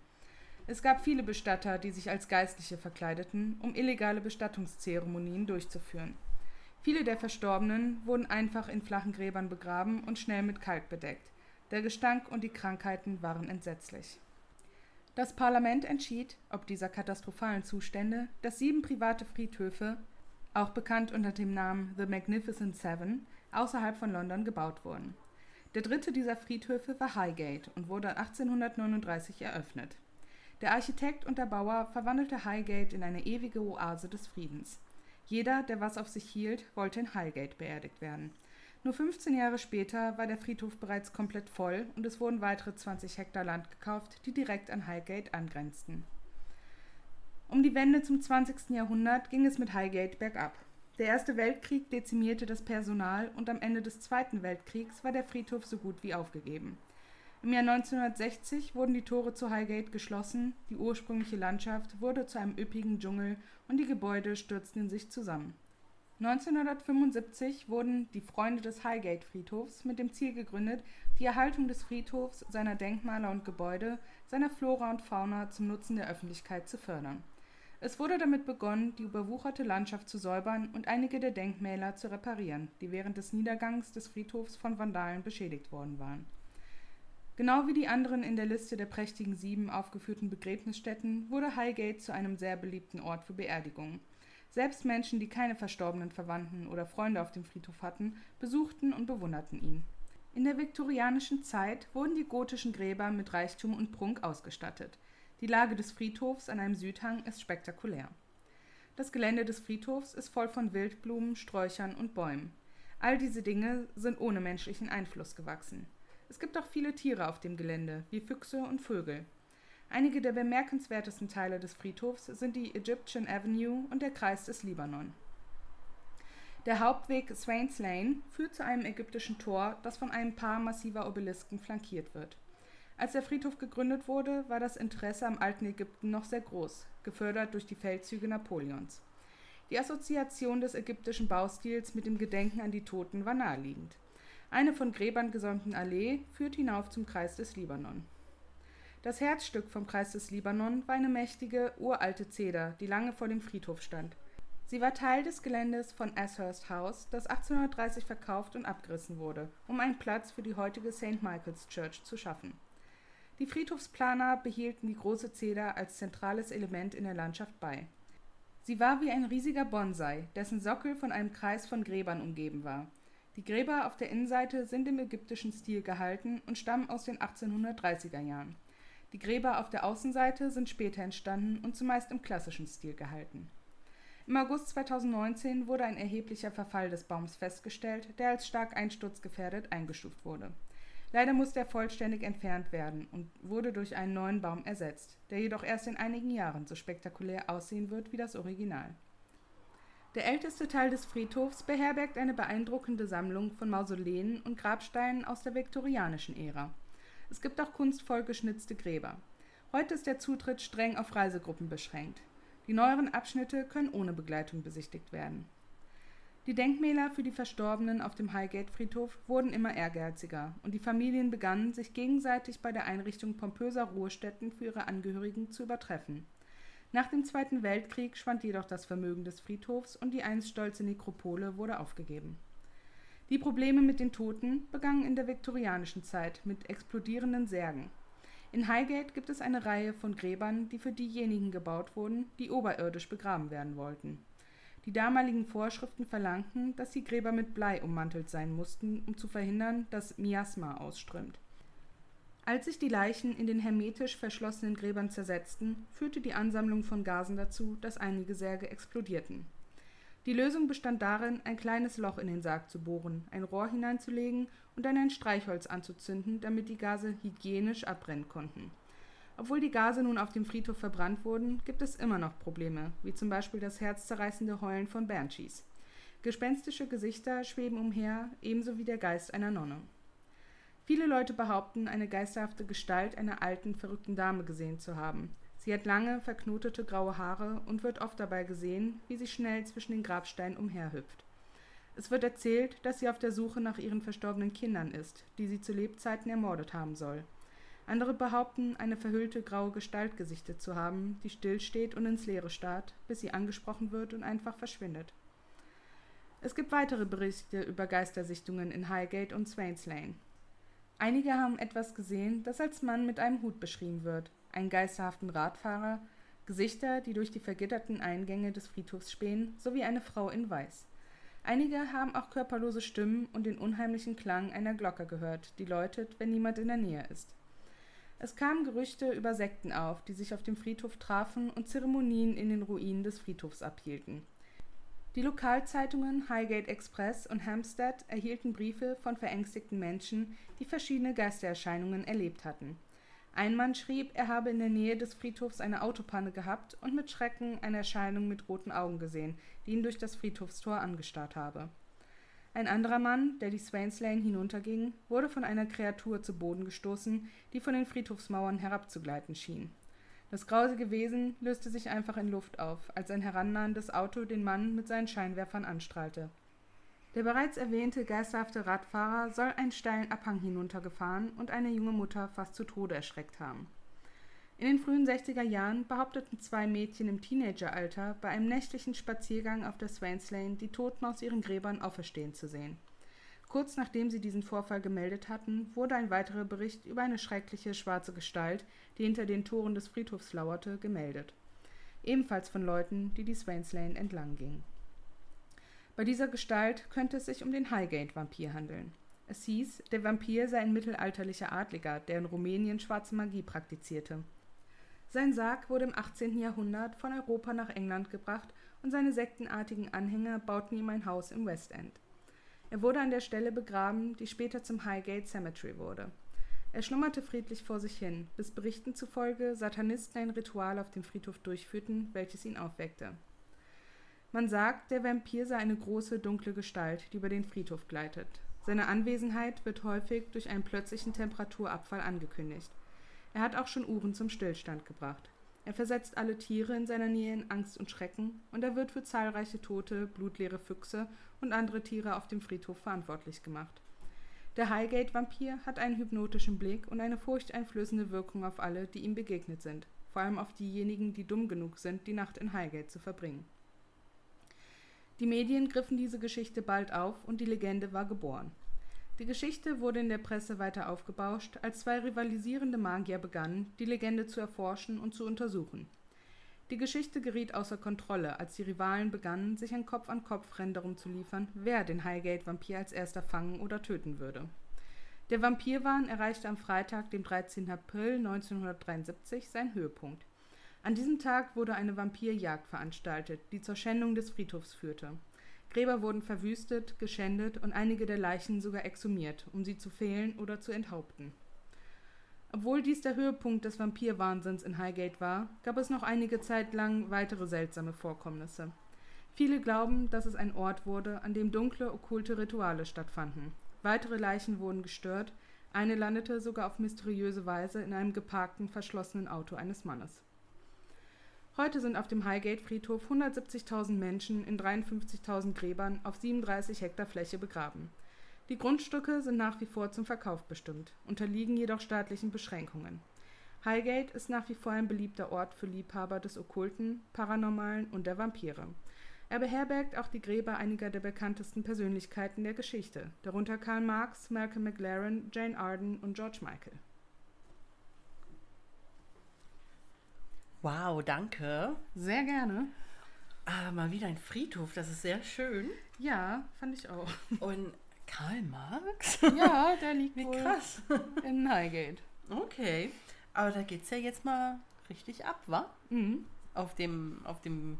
Es gab viele Bestatter, die sich als Geistliche verkleideten, um illegale Bestattungszeremonien durchzuführen. Viele der Verstorbenen wurden einfach in flachen Gräbern begraben und schnell mit Kalk bedeckt. Der Gestank und die Krankheiten waren entsetzlich. Das Parlament entschied, ob dieser katastrophalen Zustände, dass sieben private Friedhöfe, auch bekannt unter dem Namen The Magnificent Seven, außerhalb von London gebaut wurden. Der dritte dieser Friedhöfe war Highgate und wurde 1839 eröffnet. Der Architekt und der Bauer verwandelte Highgate in eine ewige Oase des Friedens. Jeder, der was auf sich hielt, wollte in Highgate beerdigt werden. Nur 15 Jahre später war der Friedhof bereits komplett voll und es wurden weitere 20 Hektar Land gekauft, die direkt an Highgate angrenzten. Um die Wende zum 20. Jahrhundert ging es mit Highgate bergab. Der Erste Weltkrieg dezimierte das Personal und am Ende des Zweiten Weltkriegs war der Friedhof so gut wie aufgegeben. Im Jahr 1960 wurden die Tore zu Highgate geschlossen, die ursprüngliche Landschaft wurde zu einem üppigen Dschungel und die Gebäude stürzten in sich zusammen. 1975 wurden die Freunde des Highgate-Friedhofs mit dem Ziel gegründet, die Erhaltung des Friedhofs, seiner Denkmaler und Gebäude, seiner Flora und Fauna zum Nutzen der Öffentlichkeit zu fördern. Es wurde damit begonnen, die überwucherte Landschaft zu säubern und einige der Denkmäler zu reparieren, die während des Niedergangs des Friedhofs von Vandalen beschädigt worden waren. Genau wie die anderen in der Liste der prächtigen sieben aufgeführten Begräbnisstätten wurde Highgate zu einem sehr beliebten Ort für Beerdigungen. Selbst Menschen, die keine verstorbenen Verwandten oder Freunde auf dem Friedhof hatten, besuchten und bewunderten ihn. In der viktorianischen Zeit wurden die gotischen Gräber mit Reichtum und Prunk ausgestattet. Die Lage des Friedhofs an einem Südhang ist spektakulär. Das Gelände des Friedhofs ist voll von Wildblumen, Sträuchern und Bäumen. All diese Dinge sind ohne menschlichen Einfluss gewachsen. Es gibt auch viele Tiere auf dem Gelände, wie Füchse und Vögel. Einige der bemerkenswertesten Teile des Friedhofs sind die Egyptian Avenue und der Kreis des Libanon. Der Hauptweg Swains Lane führt zu einem ägyptischen Tor, das von einem Paar massiver Obelisken flankiert wird. Als der Friedhof gegründet wurde, war das Interesse am alten Ägypten noch sehr groß, gefördert durch die Feldzüge Napoleons. Die Assoziation des ägyptischen Baustils mit dem Gedenken an die Toten war naheliegend. Eine von Gräbern gesäumten Allee führt hinauf zum Kreis des Libanon. Das Herzstück vom Kreis des Libanon war eine mächtige, uralte Zeder, die lange vor dem Friedhof stand. Sie war Teil des Geländes von Ashurst House, das 1830 verkauft und abgerissen wurde, um einen Platz für die heutige St. Michael's Church zu schaffen. Die Friedhofsplaner behielten die große Zeder als zentrales Element in der Landschaft bei. Sie war wie ein riesiger Bonsai, dessen Sockel von einem Kreis von Gräbern umgeben war. Die Gräber auf der Innenseite sind im ägyptischen Stil gehalten und stammen aus den 1830er Jahren. Die Gräber auf der Außenseite sind später entstanden und zumeist im klassischen Stil gehalten. Im August 2019 wurde ein erheblicher Verfall des Baums festgestellt, der als stark einsturzgefährdet eingestuft wurde. Leider musste er vollständig entfernt werden und wurde durch einen neuen Baum ersetzt, der jedoch erst in einigen Jahren so spektakulär aussehen wird wie das Original. Der älteste Teil des Friedhofs beherbergt eine beeindruckende Sammlung von Mausoleen und Grabsteinen aus der viktorianischen Ära. Es gibt auch kunstvoll geschnitzte Gräber. Heute ist der Zutritt streng auf Reisegruppen beschränkt. Die neueren Abschnitte können ohne Begleitung besichtigt werden. Die Denkmäler für die Verstorbenen auf dem Highgate-Friedhof wurden immer ehrgeiziger und die Familien begannen, sich gegenseitig bei der Einrichtung pompöser Ruhestätten für ihre Angehörigen zu übertreffen. Nach dem Zweiten Weltkrieg schwand jedoch das Vermögen des Friedhofs und die einst stolze Nekropole wurde aufgegeben. Die Probleme mit den Toten begannen in der viktorianischen Zeit mit explodierenden Särgen. In Highgate gibt es eine Reihe von Gräbern, die für diejenigen gebaut wurden, die oberirdisch begraben werden wollten. Die damaligen Vorschriften verlangten, dass die Gräber mit Blei ummantelt sein mussten, um zu verhindern, dass Miasma ausströmt. Als sich die Leichen in den hermetisch verschlossenen Gräbern zersetzten, führte die Ansammlung von Gasen dazu, dass einige Särge explodierten. Die Lösung bestand darin, ein kleines Loch in den Sarg zu bohren, ein Rohr hineinzulegen und dann ein Streichholz anzuzünden, damit die Gase hygienisch abbrennen konnten. Obwohl die Gase nun auf dem Friedhof verbrannt wurden, gibt es immer noch Probleme, wie zum Beispiel das herzzerreißende Heulen von Banshees. Gespenstische Gesichter schweben umher, ebenso wie der Geist einer Nonne. Viele Leute behaupten, eine geisterhafte Gestalt einer alten, verrückten Dame gesehen zu haben. Sie hat lange, verknotete graue Haare und wird oft dabei gesehen, wie sie schnell zwischen den Grabsteinen umherhüpft. Es wird erzählt, dass sie auf der Suche nach ihren verstorbenen Kindern ist, die sie zu Lebzeiten ermordet haben soll. Andere behaupten, eine verhüllte graue Gestalt gesichtet zu haben, die stillsteht und ins Leere starrt, bis sie angesprochen wird und einfach verschwindet. Es gibt weitere Berichte über Geistersichtungen in Highgate und Swains Lane. Einige haben etwas gesehen, das als Mann mit einem Hut beschrieben wird, einen geisterhaften Radfahrer, Gesichter, die durch die vergitterten Eingänge des Friedhofs spähen, sowie eine Frau in Weiß. Einige haben auch körperlose Stimmen und den unheimlichen Klang einer Glocke gehört, die läutet, wenn niemand in der Nähe ist. Es kamen Gerüchte über Sekten auf, die sich auf dem Friedhof trafen und Zeremonien in den Ruinen des Friedhofs abhielten. Die Lokalzeitungen Highgate Express und Hampstead erhielten Briefe von verängstigten Menschen, die verschiedene Geistererscheinungen erlebt hatten. Ein Mann schrieb, er habe in der Nähe des Friedhofs eine Autopanne gehabt und mit Schrecken eine Erscheinung mit roten Augen gesehen, die ihn durch das Friedhofstor angestarrt habe. Ein anderer Mann, der die Swains Lane hinunterging, wurde von einer Kreatur zu Boden gestoßen, die von den Friedhofsmauern herabzugleiten schien. Das grausige Wesen löste sich einfach in Luft auf, als ein herannahendes Auto den Mann mit seinen Scheinwerfern anstrahlte. Der bereits erwähnte geisterhafte Radfahrer soll einen steilen Abhang hinuntergefahren und eine junge Mutter fast zu Tode erschreckt haben. In den frühen 60er Jahren behaupteten zwei Mädchen im Teenageralter bei einem nächtlichen Spaziergang auf der Swains Lane die Toten aus ihren Gräbern auferstehen zu sehen. Kurz nachdem sie diesen Vorfall gemeldet hatten, wurde ein weiterer Bericht über eine schreckliche schwarze Gestalt, die hinter den Toren des Friedhofs lauerte, gemeldet. Ebenfalls von Leuten, die die Swains Lane entlang gingen. Bei dieser Gestalt könnte es sich um den Highgate-Vampir handeln. Es hieß, der Vampir sei ein mittelalterlicher Adliger, der in Rumänien schwarze Magie praktizierte. Sein Sarg wurde im 18. Jahrhundert von Europa nach England gebracht und seine sektenartigen Anhänger bauten ihm ein Haus im West End. Er wurde an der Stelle begraben, die später zum Highgate Cemetery wurde. Er schlummerte friedlich vor sich hin, bis Berichten zufolge Satanisten ein Ritual auf dem Friedhof durchführten, welches ihn aufweckte. Man sagt, der Vampir sei eine große, dunkle Gestalt, die über den Friedhof gleitet. Seine Anwesenheit wird häufig durch einen plötzlichen Temperaturabfall angekündigt. Er hat auch schon Uhren zum Stillstand gebracht. Er versetzt alle Tiere in seiner Nähe in Angst und Schrecken und er wird für zahlreiche tote, blutleere Füchse und andere Tiere auf dem Friedhof verantwortlich gemacht. Der Highgate-Vampir hat einen hypnotischen Blick und eine furchteinflößende Wirkung auf alle, die ihm begegnet sind, vor allem auf diejenigen, die dumm genug sind, die Nacht in Highgate zu verbringen. Die Medien griffen diese Geschichte bald auf und die Legende war geboren. Die Geschichte wurde in der Presse weiter aufgebauscht, als zwei rivalisierende Magier begannen, die Legende zu erforschen und zu untersuchen. Die Geschichte geriet außer Kontrolle, als die Rivalen begannen, sich ein Kopf-an-Kopf-Rennen darum zu liefern, wer den Highgate-Vampir als erster fangen oder töten würde. Der Vampirwahn erreichte am Freitag, dem 13. April 1973, seinen Höhepunkt. An diesem Tag wurde eine Vampirjagd veranstaltet, die zur Schändung des Friedhofs führte. Gräber wurden verwüstet, geschändet und einige der Leichen sogar exhumiert, um sie zu fehlen oder zu enthaupten. Obwohl dies der Höhepunkt des Vampirwahnsinns in Highgate war, gab es noch einige Zeit lang weitere seltsame Vorkommnisse. Viele glauben, dass es ein Ort wurde, an dem dunkle, okkulte Rituale stattfanden. Weitere Leichen wurden gestört, eine landete sogar auf mysteriöse Weise in einem geparkten, verschlossenen Auto eines Mannes. Heute sind auf dem Highgate-Friedhof 170.000 Menschen in 53.000 Gräbern auf 37 Hektar Fläche begraben. Die Grundstücke sind nach wie vor zum Verkauf bestimmt, unterliegen jedoch staatlichen Beschränkungen. Highgate ist nach wie vor ein beliebter Ort für Liebhaber des Okkulten, Paranormalen und der Vampire. Er beherbergt auch die Gräber einiger der bekanntesten Persönlichkeiten der Geschichte, darunter Karl Marx, Malcolm McLaren, Jane Arden und George Michael. Wow, danke. Sehr gerne. Ah, mal wieder ein Friedhof, das ist sehr schön. Ja, fand ich auch. Und Karl Marx? Ja, der liegt Wie wohl krass. in Highgate. Okay. Aber da geht's ja jetzt mal richtig ab, wa? Mhm. Auf dem, auf dem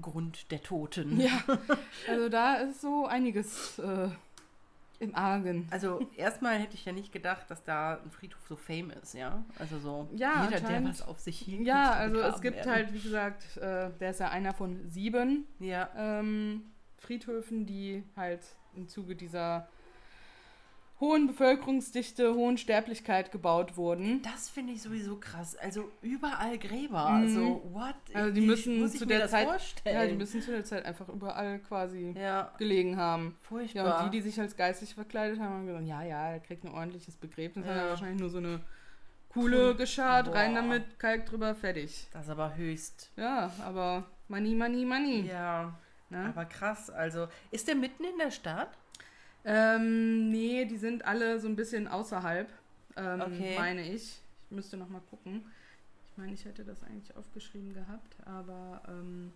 Grund der Toten. Ja, also da ist so einiges äh, im Argen. Also erstmal hätte ich ja nicht gedacht, dass da ein Friedhof so fame ist, ja? Also so Ja, jeder, der was auf sich hielt. Ja, also es gibt werden. halt, wie gesagt, äh, der ist ja einer von sieben Ja, ähm, Friedhöfen, die halt im Zuge dieser hohen Bevölkerungsdichte, hohen Sterblichkeit gebaut wurden. das finde ich sowieso krass. Also überall Gräber. Mhm. Also what? Also die Wie müssen zu der Zeit- vorstellen? Ja, die müssen zu der Zeit einfach überall quasi Ja, gelegen haben. furchtbar. Ja, und die, die sich als geistig verkleidet haben, haben gesagt, ja, ja, er kriegt ein ordentliches Begräbnis. Hat Ja. er wahrscheinlich nur so eine Kuhle geschart, rein Boah. damit, Kalk drüber, fertig. das ist aber höchst. Ja, aber money, money, money. Ja, Ne? aber krass. Also ist der mitten in der Stadt? Ähm, nee, die sind alle so ein bisschen außerhalb, ähm, Okay. meine ich. Ich müsste noch mal gucken. Ich meine, ich hätte das eigentlich aufgeschrieben gehabt, aber ähm,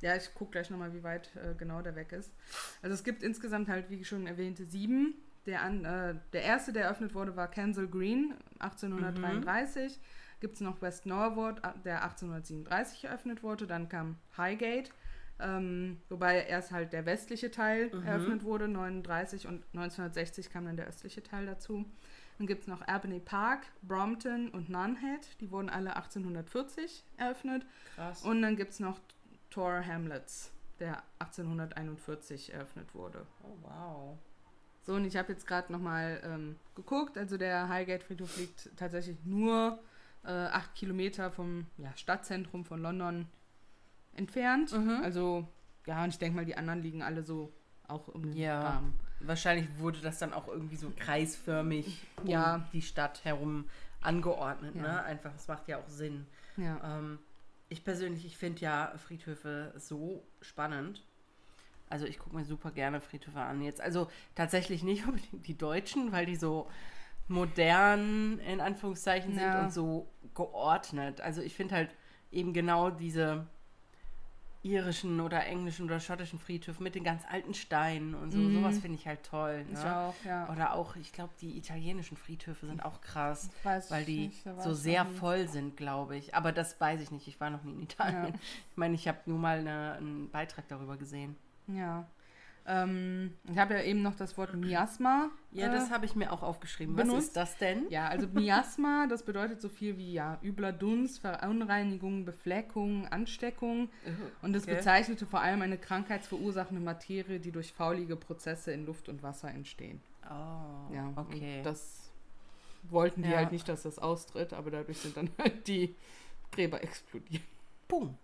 ja, ich gucke gleich noch mal, wie weit äh, genau der weg ist. Also es gibt insgesamt halt, wie schon erwähnte, sieben. Der, an, äh, der erste, der eröffnet wurde, war Kensal Green, 1833. Gibt es noch West Norwood, der 1837 eröffnet wurde. Dann kam Highgate, ähm, wobei erst halt der westliche Teil Mhm. eröffnet wurde, 39 und 1960 kam dann der östliche Teil dazu. Dann gibt es noch Albany Park, Brompton und Nunhead, die wurden alle 1840 eröffnet. Krass. Und dann gibt es noch Tor Hamlets, der 1841 eröffnet wurde. oh, wow. So, und ich habe jetzt gerade nochmal ähm, geguckt. Also der Highgate-Friedhof liegt tatsächlich nur äh, acht Kilometer vom ja, Stadtzentrum von London entfernt. Mhm. Also, ja, und ich denke mal, die anderen liegen alle so auch um den Ja. Rahmen. Wahrscheinlich wurde das dann auch irgendwie so kreisförmig um Ja. die Stadt herum angeordnet. Ja. Ne? Einfach, es macht ja auch Sinn. Ja. Ähm, ich persönlich, ich finde ja Friedhöfe so spannend. Also ich gucke mir super gerne Friedhöfe an. Jetzt also tatsächlich nicht unbedingt die Deutschen, weil die so modern in Anführungszeichen sind Ja. und so geordnet. Also ich finde halt eben genau diese irischen oder englischen oder schottischen Friedhöfe mit den ganz alten Steinen und so. Mhm. Sowas finde ich halt toll. Ich Ne? auch, ja. Oder auch, ich glaube, die italienischen Friedhöfe sind auch krass Weiß weil ich die nicht, so ich sehr voll sind, glaube ich. Aber das weiß ich nicht. Ich war noch nie in Italien. Ja. Ich meine, ich habe nur mal eine, einen Beitrag darüber gesehen. Ja. Ähm, ich habe ja eben noch das Wort Miasma. Ja, äh, das habe ich mir auch aufgeschrieben. Was benutzt? ist das denn? Ja, also Miasma, das bedeutet so viel wie ja, übler Dunst, Verunreinigung, Befleckung, Ansteckung. Und es Okay. bezeichnete vor allem eine krankheitsverursachende Materie, die durch faulige Prozesse in Luft und Wasser entstehen. Oh, Ja, okay. Und das wollten die Ja. halt nicht, dass das austritt, aber dadurch sind dann halt die Gräber explodiert. Boom.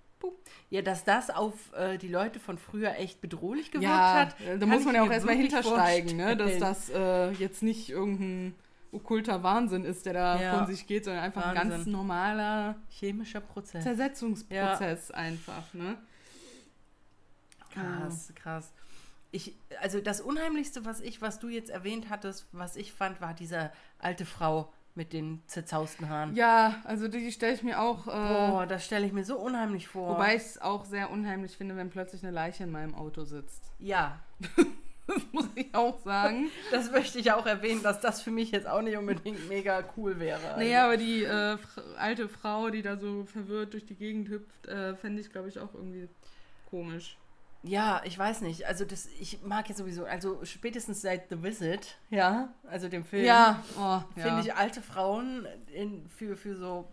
Ja, dass das auf äh, die Leute von früher echt bedrohlich gewirkt Ja, hat. da muss man ja auch erstmal hintersteigen, ne? dass das äh, jetzt nicht irgendein okkulter Wahnsinn ist, der da Ja. von sich geht, sondern einfach ein ganz Wahnsinn. normaler Chemischer Prozess. Zersetzungsprozess einfach. Ne? Krass, krass. Ich, also das Unheimlichste, was ich, was du jetzt erwähnt hattest, was ich fand, war diese alte Frau mit den zerzausten Haaren. Ja, also die stelle ich mir auch. Äh, Boah, das stelle ich mir so unheimlich vor. wobei ich es auch sehr unheimlich finde, wenn plötzlich eine Leiche in meinem Auto sitzt. ja, Das muss ich auch sagen. das möchte ich auch erwähnen, dass das für mich jetzt auch nicht unbedingt mega cool wäre. Naja, aber die äh, alte Frau, die da so verwirrt durch die Gegend hüpft, äh, fände ich, glaube ich, auch irgendwie komisch. Ja, ich weiß nicht. Also das, ich mag jetzt sowieso, also spätestens seit The Visit, ja, also dem Film, Ja, oh, finde ich alte Frauen in, für, für so,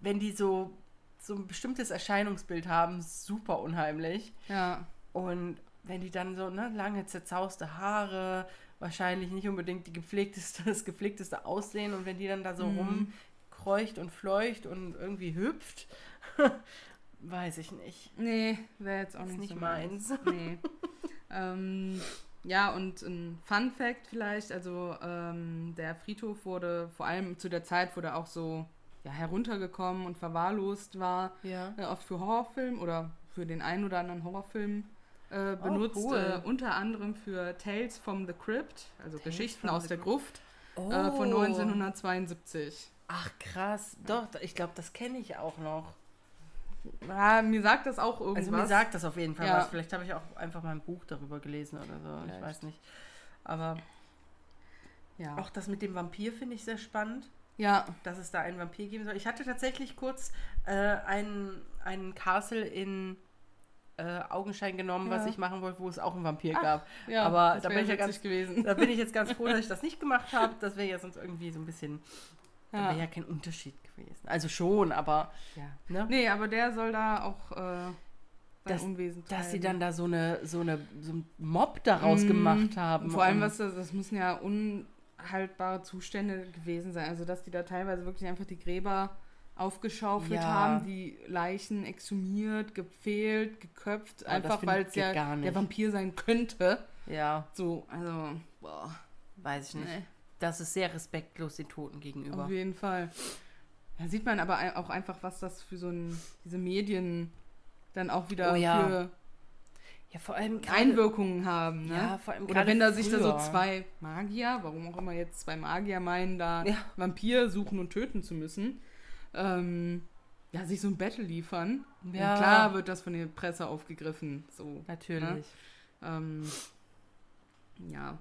wenn die so, so ein bestimmtes Erscheinungsbild haben, super unheimlich. Ja, Und wenn die dann so, ne, lange zerzauste Haare, wahrscheinlich nicht unbedingt die gepflegteste, das gepflegteste Aussehen und wenn die dann da so Mhm. rumkreucht und fleucht und irgendwie hüpft, weiß ich nicht. nee, wäre jetzt auch nicht, nicht so meins. Nee. ähm, ja, und ein Fun Fact vielleicht, also ähm, der Friedhof wurde vor allem zu der Zeit, wo der auch so ja, heruntergekommen und verwahrlost war, Ja. äh, oft für Horrorfilme oder für den einen oder anderen Horrorfilm äh, benutzt. Oh, cool. äh, unter anderem für Tales from the Crypt, also Tales Geschichten aus der. Gruft Oh. äh, von 1972. Ach krass, doch, ich glaube, das kenne ich auch noch. Ja, mir sagt das auch irgendwas. Also mir sagt das auf jeden Fall Ja. was. Vielleicht habe ich auch einfach mal ein Buch darüber gelesen oder so. Ich Vielleicht. weiß nicht. Aber ja. auch das mit dem Vampir finde ich sehr spannend, ja, dass es da einen Vampir geben soll. Ich hatte tatsächlich kurz äh, einen, einen Castle in äh, Augenschein genommen, was Ja. ich machen wollte, wo es auch einen Vampir Ach, gab. ja, Aber da bin ich ja ganz- gewesen. Da bin ich jetzt ganz froh, dass ich das nicht gemacht habe. Das wäre ja sonst irgendwie so ein bisschen. Da Ja. wäre ja kein Unterschied gewesen. Also schon, aber. Ja. Ne? Nee, aber der soll da auch äh, sein Das- Unwesen Dass sie dann da so eine so eine so einen Mob daraus Mm, gemacht haben. Vor allem, was das, das müssen ja unhaltbare Zustände gewesen sein. Also, dass die da teilweise wirklich einfach die Gräber aufgeschaufelt Ja. haben, die Leichen exhumiert, gefehlt, geköpft, das einfach weil es ja der Vampir sein könnte. Ja, So, also, boah, weiß ich nicht. nee, Das ist sehr respektlos den Toten gegenüber. auf jeden Fall. Da sieht man aber auch einfach, was das für so ein, diese Medien dann auch wieder Oh ja. für Ja, vor allem gerade- Einwirkungen haben. Ne? Ja, vor allem Oder wenn da sich da so früher. zwei Magier, warum auch immer jetzt zwei Magier meinen, da Ja. Vampir suchen und töten zu müssen, ähm, ja, sich so ein Battle liefern. Ja. Und klar wird das von der Presse aufgegriffen. So. Natürlich. Ähm, ja.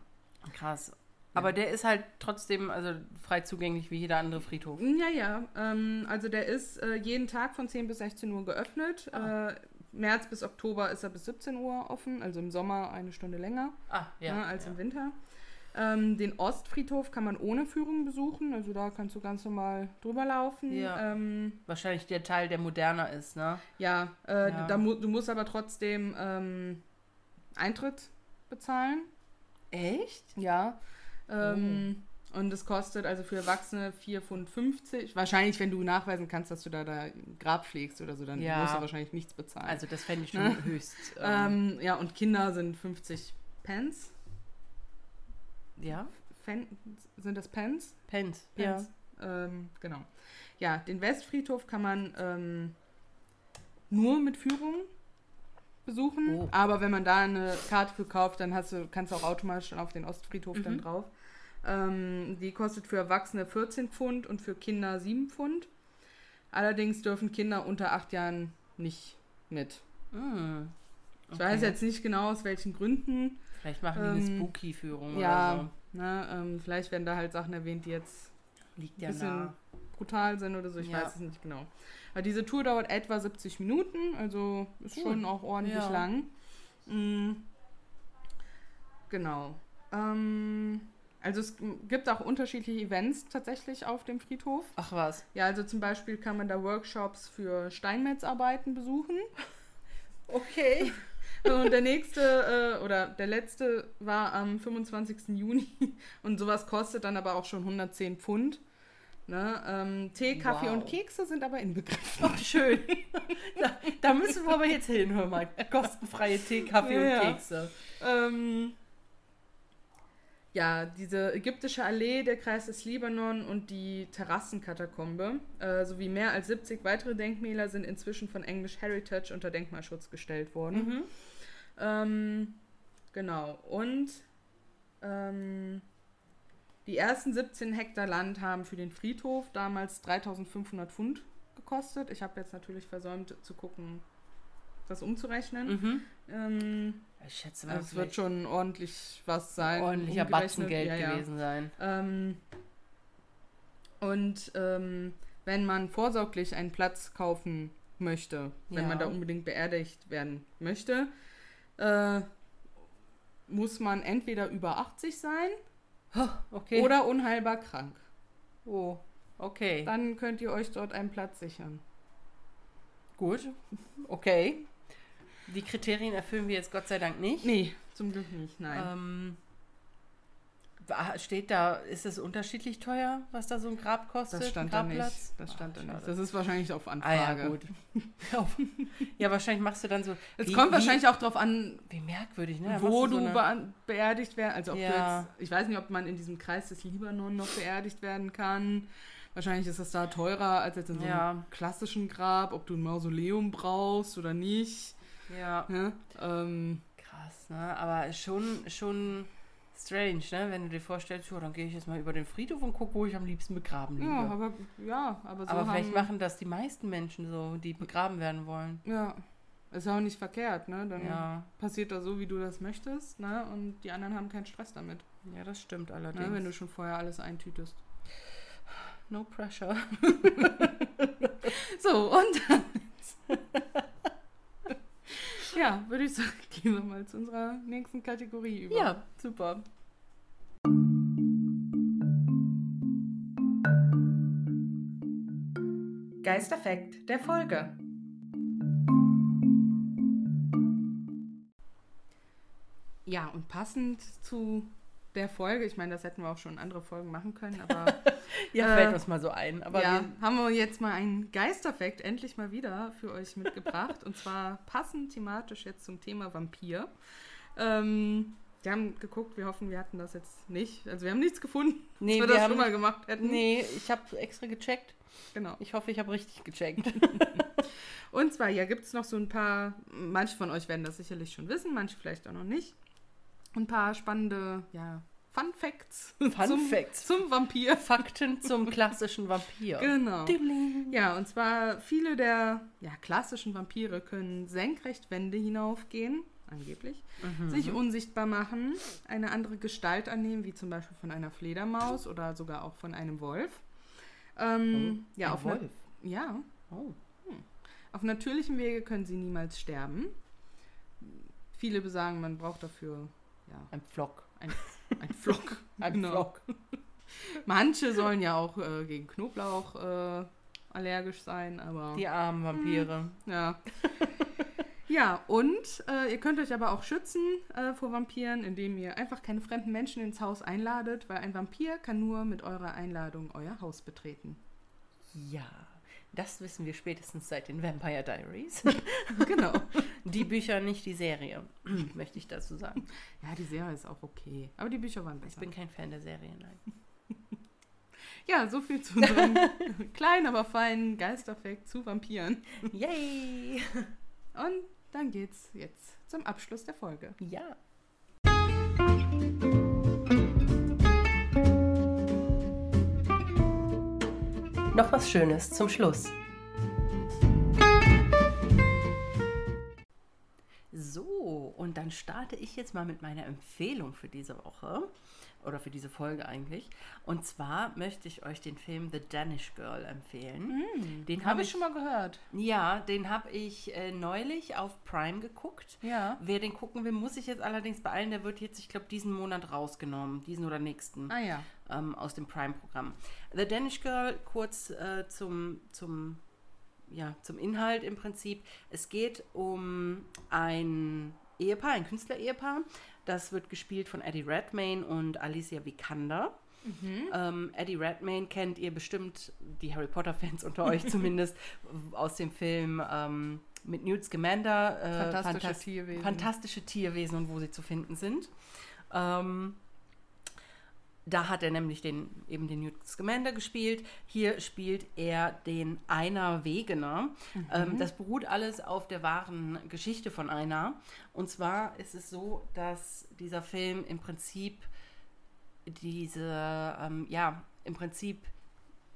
Krass. Aber der ist halt trotzdem also frei zugänglich wie jeder andere Friedhof. Ja, ja. Ähm, also der ist äh, jeden Tag von 10 bis 16 Uhr geöffnet. Ah. Äh, März bis Oktober ist er bis 17 Uhr offen, also im Sommer eine Stunde länger. Ah, ja. ne, als ja. im Winter. Ähm, den Ostfriedhof kann man ohne Führung besuchen, also da kannst du ganz normal drüber laufen. Ja. Ähm, Wahrscheinlich der Teil, der moderner ist, ne? ja, äh, Ja. Da du musst aber trotzdem ähm, Eintritt bezahlen. Echt? Ja. Ähm, Oh. Und es kostet also für Erwachsene 4,50 Pfund. Wahrscheinlich, wenn du nachweisen kannst, dass du da, da Grab pflegst oder so, dann Ja. musst du wahrscheinlich nichts bezahlen. Also das fände ich schon höchst. Ähm, ähm, ja, und Kinder sind 50 Pence. ja, Fen sind das Pence? Pence. Ja. Pence. Ähm, genau. Ja, den Westfriedhof kann man ähm, nur mit Führung besuchen. Oh. Aber wenn man da eine Karte für kauft, dann hast du, kannst du auch automatisch dann auf den Ostfriedhof dann Mhm. drauf. Ähm, die kostet für Erwachsene 14 Pfund und für Kinder 7 Pfund. Allerdings dürfen Kinder unter 8 Jahren nicht mit. Mm. Ich Okay. weiß jetzt nicht genau aus welchen Gründen. Vielleicht machen die eine ähm, Spooky-Führung Ja, oder ne, ähm, vielleicht werden da halt Sachen erwähnt, die jetzt so. Liegt ja bisschen nah. brutal sind oder so, ich Ja. weiß es nicht genau. Aber diese Tour dauert etwa 70 Minuten, also ist Cool. schon auch ordentlich Ja. lang. Mm. Genau. Ähm, also es gibt auch unterschiedliche Events tatsächlich auf dem Friedhof. Ach was. Ja, also zum Beispiel kann man da Workshops für Steinmetzarbeiten besuchen. Okay. Und der nächste äh, oder der letzte war am 25. Juni und sowas kostet dann aber auch schon 110 Pfund. Ne? Ähm, Tee, Kaffee Wow. und Kekse sind aber inbegriffen. Ach, schön. da, da müssen wir aber jetzt hin, hör mal. Kostenfreie Tee, Kaffee Ja, und ja. Kekse. Ähm, ja, diese ägyptische Allee, der Kreis des Libanon und die Terrassenkatakombe äh, sowie mehr als 70 weitere Denkmäler sind inzwischen von English Heritage unter Denkmalschutz gestellt worden. Mhm. Ähm, genau. Und ähm, die ersten 17 Hektar Land haben für den Friedhof damals 3500 Pfund gekostet. Ich habe jetzt natürlich versäumt zu gucken, das umzurechnen. Mhm. Ähm, Ich schätze mal, es wird schon ordentlich was sein. ordentlicher umgerechnet. Batzen Geld Ja, ja. gewesen sein. Ähm, und ähm, wenn man vorsorglich einen Platz kaufen möchte, wenn Ja. man da unbedingt beerdigt werden möchte, äh, muss man entweder über 80 sein Okay. oder unheilbar krank. oh, okay. Dann könnt ihr euch dort einen Platz sichern. Gut. Okay. Die Kriterien erfüllen wir jetzt Gott sei Dank nicht. Nee, zum Glück nicht, nein. Ähm, steht da, ist es unterschiedlich teuer, was da so ein Grab kostet? das stand da nicht. Das stand Ah, da nicht. schade. Das ist wahrscheinlich auf Ah Anfrage. ja, gut. ja, wahrscheinlich machst du dann so. Es wie- kommt wie, wahrscheinlich auch darauf an, Wie merkwürdig, ne? Da wo du so eine- beerdigt werden, also ob Ja. du jetzt, ich weiß nicht, ob man in diesem Kreis des Libanon noch beerdigt werden kann. Wahrscheinlich ist es da teurer als jetzt in so einem Ja. klassischen Grab, ob du ein Mausoleum brauchst oder nicht. Ja. Ne? Ähm, Krass, ne? Aber schon, schon strange, ne? Wenn du dir vorstellst, ja, dann gehe ich jetzt mal über den Friedhof und gucke, wo ich am liebsten begraben liege. ja, aber ja, aber so aber vielleicht haben, machen das die meisten Menschen so, die begraben werden wollen. Ja, ist ja auch nicht verkehrt, ne? Dann Ja, passiert das so, wie du das möchtest, ne? Und die anderen haben keinen Stress damit, ja, das stimmt ne? allerdings. wenn du schon vorher alles eintütest. no pressure. So, und dann. ja, würde ich sagen, gehen wir mal zu unserer nächsten Kategorie über. Ja, super. Geisterfekt der Folge. Ja, und passend zu der Folge, ich meine, das hätten wir auch schon in andere Folgen machen können, aber Ja, Äh, fällt uns mal so ein. Aber ja, wir, haben wir jetzt mal einen Geisterfekt endlich mal wieder für euch mitgebracht. und zwar passend thematisch jetzt zum Thema Vampir. Ähm, wir haben geguckt, wir hoffen, wir hatten das jetzt nicht. Also wir haben nichts gefunden, Nee, dass wir wir das haben schon mal gemacht hätten. nee, ich habe extra gecheckt. Genau. Ich hoffe, ich habe richtig gecheckt. Und zwar, ja, gibt es noch so ein paar, manche von euch werden das sicherlich schon wissen, manche vielleicht auch noch nicht. Ein paar spannende, ja, Fun Facts. Fun zum, Facts. Zum Vampir. Fakten zum klassischen Vampir. Genau. Ja, und zwar viele der ja, klassischen Vampire können senkrecht Wände hinaufgehen, angeblich, Mhm. sich unsichtbar machen, eine andere Gestalt annehmen, wie zum Beispiel von einer Fledermaus oder sogar auch von einem Wolf. Ähm, ja, Ein auf Wolf. ja, Oh. auf natürlichem Wege können sie niemals sterben. Viele besagen, man braucht dafür ja, Ein Flock. ein, ein Flock. Ein Genau. Flock. Manche sollen ja auch äh, gegen Knoblauch äh, allergisch sein, aber Die armen Vampire. ja. Ja, und äh, ihr könnt euch aber auch schützen äh, vor Vampiren, indem ihr einfach keine fremden Menschen ins Haus einladet, weil ein Vampir kann nur mit eurer Einladung euer Haus betreten. Ja. Das wissen wir spätestens seit den Vampire Diaries. genau. Die Bücher, nicht die Serie, möchte ich dazu sagen. Ja, die Serie ist auch okay. Aber die Bücher waren Ich besser. bin kein Fan der Serie, nein. Ja, so viel zu unserem kleinen, aber feinen Geisterfakt zu Vampiren. Yay! Und dann geht's jetzt zum Abschluss der Folge. Ja. Noch was Schönes zum Schluss. So, und dann starte ich jetzt mal mit meiner Empfehlung für diese Woche oder für diese Folge eigentlich. Und zwar möchte ich euch den Film The Danish Girl empfehlen. Den Habe habe ich schon mal gehört. Ja, den habe ich äh, neulich auf Prime geguckt. Ja. Wer den gucken will, muss sich jetzt allerdings beeilen. Der wird jetzt, ich glaube, diesen Monat rausgenommen. Diesen oder nächsten Ah ja. ähm, aus dem Prime-Programm. The Danish Girl, kurz äh, zum, zum, ja, zum Inhalt im Prinzip. Es geht um ein Ehepaar, ein Künstler-Ehepaar. Das wird gespielt von Eddie Redmayne und Alicia Vikander. Ähm, Eddie Redmayne kennt ihr bestimmt, die Harry Potter-Fans unter euch zumindest, aus dem Film ähm, mit Newt Scamander. Äh, Fantastische Fantas- Tierwesen. Fantastische Tierwesen und wo sie zu finden sind. Ähm, da hat er nämlich den, eben den Newt Scamander gespielt. Hier spielt er den Einer Wegener. Ähm, das beruht alles auf der wahren Geschichte von Einer. Und zwar ist es so, dass dieser Film im Prinzip diese, ähm, ja, im Prinzip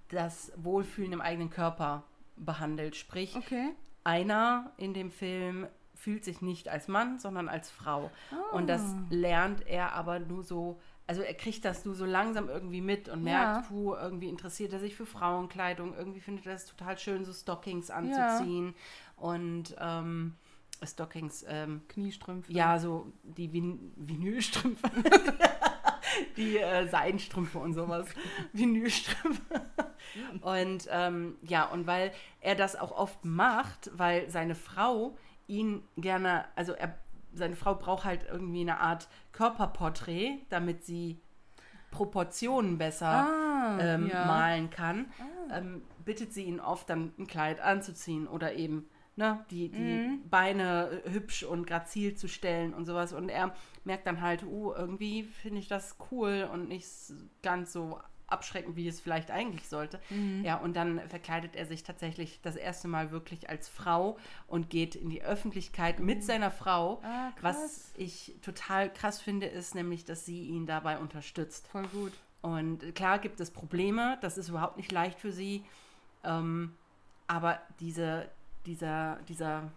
das Wohlfühlen im eigenen Körper behandelt. Sprich, Okay. einer in dem Film fühlt sich nicht als Mann, sondern als Frau. Und das Ah. lernt er aber nur so, also er kriegt das nur so langsam irgendwie mit und merkt, Ja. puh, irgendwie interessiert er sich für Frauenkleidung, irgendwie findet er es total schön, so Stockings anzuziehen. Und ähm, Stockings, ähm, Kniestrümpfe. ja, so die Vin Vinylstrümpfe. die äh, Seidenstrümpfe und sowas. Vinylstrümpfe. und ähm, ja, und weil er das auch oft macht, weil seine Frau ihn gerne, also er, seine Frau braucht halt irgendwie eine Art Körperporträt, damit sie Proportionen besser Ah, ähm, ja. malen kann, ähm, bittet sie ihn oft dann ein Kleid anzuziehen oder eben ne, die, die Mhm. Beine äh, hübsch und grazil zu stellen und sowas. Und er merkt dann halt, uh, irgendwie finde ich das cool und nicht ganz so abschreckend, wie es vielleicht eigentlich sollte. Mhm. Ja, und dann verkleidet er sich tatsächlich das erste Mal wirklich als Frau und geht in die Öffentlichkeit mit seiner Frau. Ah. Was ich total krass finde, ist nämlich, dass sie ihn dabei unterstützt. Voll gut. Und klar gibt es Probleme, das ist überhaupt nicht leicht für sie. Ähm, aber diese, dieser, dieser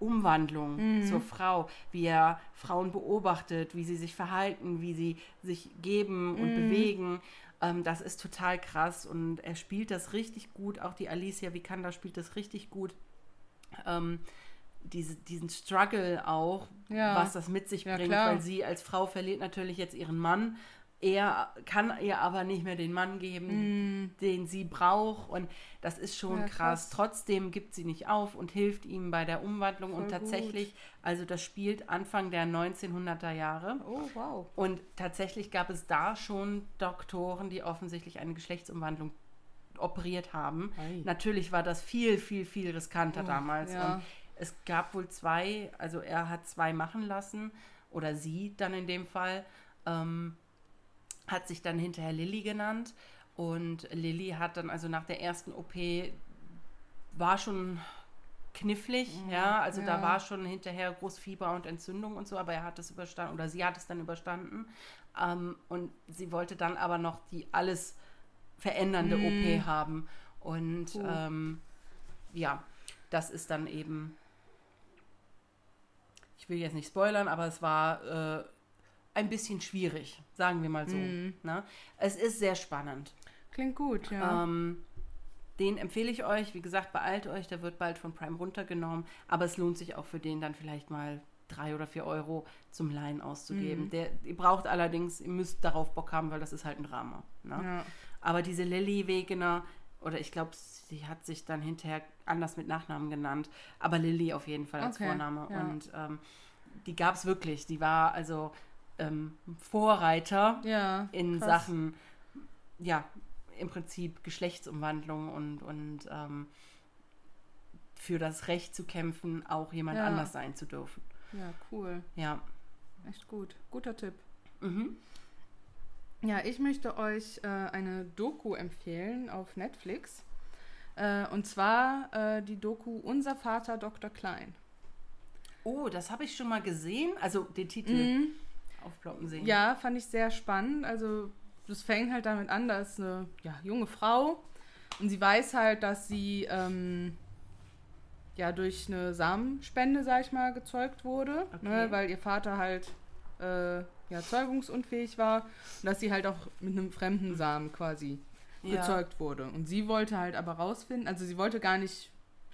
Umwandlung zur Frau, wie er Frauen beobachtet, wie sie sich verhalten, wie sie sich geben und bewegen, ähm, das ist total krass. Und er spielt das richtig gut. Auch die Alicia Vikander spielt das richtig gut. Ähm, diese, diesen Struggle auch, Ja. was das mit sich Ja, bringt, klar. weil sie als Frau verliert natürlich jetzt ihren Mann. Er kann ihr aber nicht mehr den Mann geben, den sie braucht. Und das ist schon Mm. Ja, krass. krass. Trotzdem gibt sie nicht auf und hilft ihm bei der Umwandlung. und Voll tatsächlich, also das spielt Anfang der 1900er Jahre. Oh, wow. Und tatsächlich gab es da schon Doktoren, die offensichtlich eine Geschlechtsumwandlung operiert haben. Ei. Natürlich war das viel, viel, viel riskanter Oh, damals. ja. Und es gab wohl zwei, also er hat zwei machen lassen, oder sie dann in dem Fall, ähm, hat sich dann hinterher Lilly genannt. Und Lilly hat dann also nach der ersten OP war schon knifflig, ja, also da ja. war schon hinterher Großfieber und Entzündung und so, aber er hat es überstanden oder sie hat es dann überstanden ähm, und sie wollte dann aber noch die alles verändernde OP haben und Cool. ähm, ja, das ist dann eben, ich will jetzt nicht spoilern, aber es war äh, ein bisschen schwierig, sagen wir mal so. Ne? Es ist sehr spannend. Klingt gut, ja. Ähm, den empfehle ich euch. Wie gesagt, beeilt euch, der wird bald von Prime runtergenommen. Aber es lohnt sich auch für den dann vielleicht mal drei oder vier Euro zum Leihen auszugeben. Der, ihr braucht allerdings, ihr müsst darauf Bock haben, weil das ist halt ein Drama. Ne? ja. Aber diese Lilly Wegener, oder ich glaube, sie hat sich dann hinterher anders mit Nachnamen genannt, aber Lilly auf jeden Fall als Okay, Vorname. ja. Und ähm, die gab es wirklich. Die war also ähm, Vorreiter Ja, in krass. Sachen, ja, im Prinzip Geschlechtsumwandlung und, und ähm, für das Recht zu kämpfen, auch jemand Ja. anders sein zu dürfen. Ja, cool. Ja. Echt gut. Guter Tipp. Mhm. Ja, ich möchte euch äh, eine Doku empfehlen auf Netflix. Äh, und zwar äh, die Doku Unser Vater Dr. Klein. Oh, das habe ich schon mal gesehen. Also den Titel aufploppen sehen. Ja, fand ich sehr spannend. Also das fängt halt damit an, da ist eine ja, junge Frau und sie weiß halt, dass sie ähm, ja durch eine Samenspende, sag ich mal, gezeugt wurde, Okay. ne, weil ihr Vater halt äh, ja, zeugungsunfähig war und dass sie halt auch mit einem fremden Samen quasi Ja. gezeugt wurde. Und sie wollte halt aber rausfinden, also sie wollte gar nicht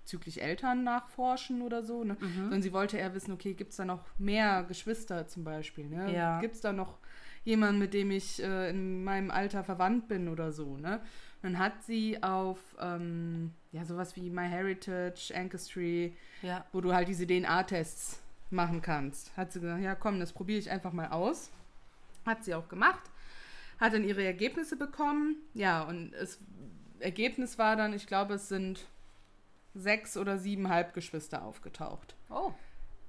bezüglich Eltern nachforschen oder so, ne? Mhm. sondern sie wollte eher wissen, okay, gibt es da noch mehr Geschwister zum Beispiel? Ne? Ja. Gibt es da noch jemanden, mit dem ich äh, in meinem Alter verwandt bin oder so? Ne? Dann hat sie auf ähm, ja, sowas wie MyHeritage, Ancestry, Ja. wo du halt diese DNA-Tests machen kannst. Hat sie gesagt, ja komm, das probiere ich einfach mal aus. Hat sie auch gemacht. Hat dann ihre Ergebnisse bekommen. Ja, und das Ergebnis war dann, ich glaube, es sind sechs oder sieben Halbgeschwister aufgetaucht. Oh.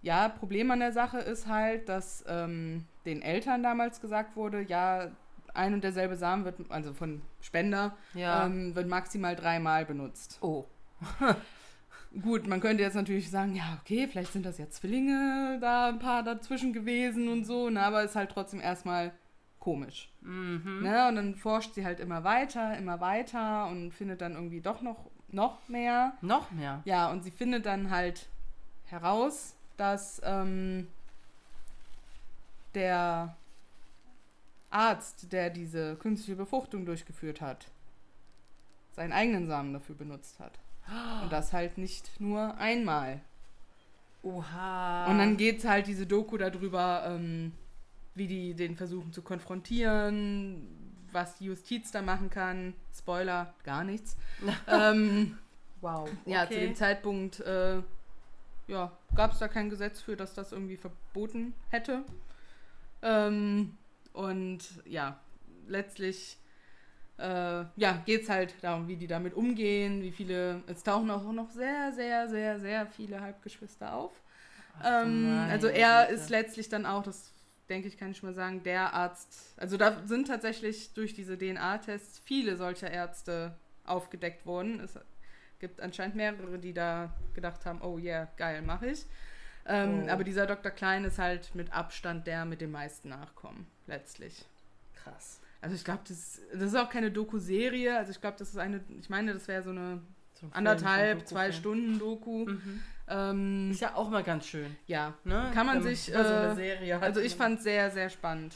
Ja, Problem an der Sache ist halt, dass ähm, den Eltern damals gesagt wurde, ja, ein und derselbe Samen wird, also von Spender, Ja. ähm, wird maximal dreimal benutzt. oh. Gut, man könnte jetzt natürlich sagen, ja, okay, vielleicht sind das ja Zwillinge da ein paar dazwischen gewesen und so, ne, aber ist halt trotzdem erstmal komisch. Mhm. Ne? Und dann forscht sie halt immer weiter, immer weiter und findet dann irgendwie doch noch, noch mehr. Noch mehr. Ja, und sie findet dann halt heraus, dass ähm, der Arzt, der diese künstliche Befruchtung durchgeführt hat, seinen eigenen Samen dafür benutzt hat. Und das halt nicht nur einmal. Oha. Und dann geht halt diese Doku darüber, ähm, wie die den versuchen zu konfrontieren, was die Justiz da machen kann. Spoiler, gar nichts. ähm, wow. ja, zu dem Zeitpunkt äh, ja, gab es da kein Gesetz für, dass das irgendwie verboten hätte. Ähm, und ja, letztlich äh, ja, geht es halt darum, wie die damit umgehen, wie viele, es tauchen auch noch sehr, sehr, sehr, sehr viele Halbgeschwister auf. Ach Ähm, also er ist letztlich dann auch, das denke ich, kann ich mal sagen, der Arzt, also da sind tatsächlich durch diese DNA-Tests viele solcher Ärzte aufgedeckt worden. Es gibt anscheinend mehrere, die da gedacht haben, oh yeah, geil, mache ich. Ähm, Oh. Aber dieser Dr. Klein ist halt mit Abstand der mit den meisten Nachkommen, letztlich. Krass. Also ich glaube, das, das ist auch keine Doku-Serie. Also ich glaube, das ist eine, ich meine, das wäre so eine So ein anderthalb, zwei. Stunden Doku. Mhm. Ähm, Ist ja auch mal ganz schön. ja, Ne? Kann man Wenn sich, immer so eine äh, Serie also ich man- fand sehr, sehr spannend.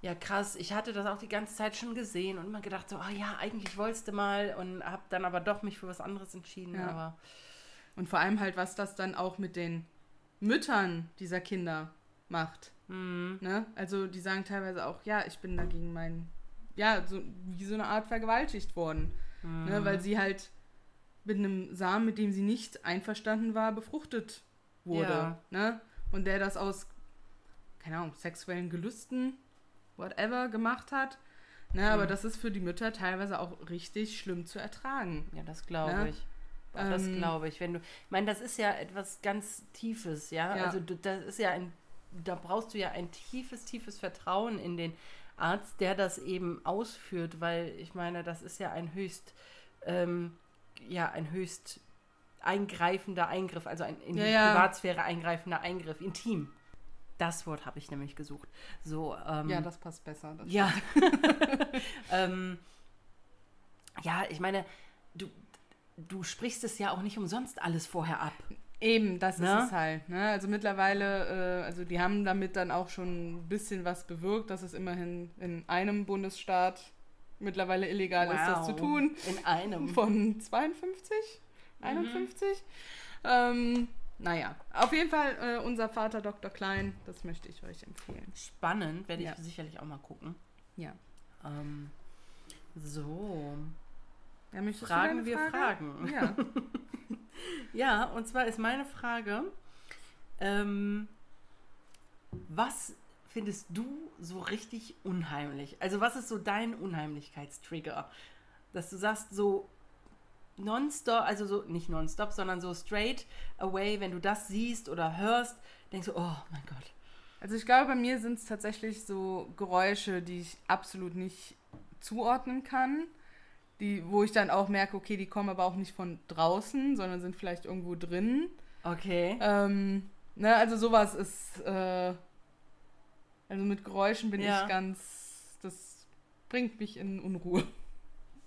Ja, krass. Ich hatte das auch die ganze Zeit schon gesehen und immer gedacht, so, ah ja, eigentlich wolltest du mal und hab dann aber doch mich für was anderes entschieden. Ja. Aber Und vor allem halt, was das dann auch mit den Müttern dieser Kinder macht. hm, Ne? Also die sagen teilweise auch, ja, ich bin dagegen mein, ja, so wie so eine Art vergewaltigt worden. hm. Ne? Weil sie halt mit einem Samen, mit dem sie nicht einverstanden war, befruchtet wurde. Ja. Ne? Und der das aus, keine Ahnung, sexuellen Gelüsten, whatever, gemacht hat. Ne? Aber Mhm. das ist für die Mütter teilweise auch richtig schlimm zu ertragen. Ja, das glaube Ja. ich. Boah, das Ähm, glaube ich. Wenn du, ich meine, das ist ja etwas ganz Tiefes, ja. Ja. Also du, das ist ja ein, da brauchst du ja ein tiefes, tiefes Vertrauen in den Arzt, der das eben ausführt, weil ich meine, das ist ja ein höchst, ähm, ja, ein höchst eingreifender Eingriff, also ein in Ja, die ja. Privatsphäre eingreifender Eingriff, intim. Das Wort habe ich nämlich gesucht. So, ähm, Ja, das passt besser. Das ja. ähm, ja, ich meine, du, du sprichst es ja auch nicht umsonst alles vorher ab. Eben, das Ne? ist es halt. Ne? Also mittlerweile, äh, also die haben damit dann auch schon ein bisschen was bewirkt, dass es immerhin in einem Bundesstaat mittlerweile illegal ist, das zu Wow. tun. In einem. Von 52? 51? Ähm, naja, auf jeden Fall äh, unser Vater Dr. Klein, das möchte ich euch empfehlen. Spannend, werde ich Ja. sicherlich auch mal gucken. Ja. Ähm, so, ja fragen wir Frage? Fragen. Ja. Ja, und zwar ist meine Frage, ähm, was findest du so richtig unheimlich? Also was ist so dein Unheimlichkeitstrigger? Dass du sagst, so nonstop, also so nicht nonstop, sondern so straight away, wenn du das siehst oder hörst, denkst du, oh mein Gott. Also ich glaube, bei mir sind es tatsächlich so Geräusche, die ich absolut nicht zuordnen kann. Die, wo ich dann auch merke, okay, die kommen aber auch nicht von draußen, sondern sind vielleicht irgendwo drin. Okay. Ähm, ne, also sowas ist, äh, also mit Geräuschen bin Ja. ich ganz, das bringt mich in Unruhe.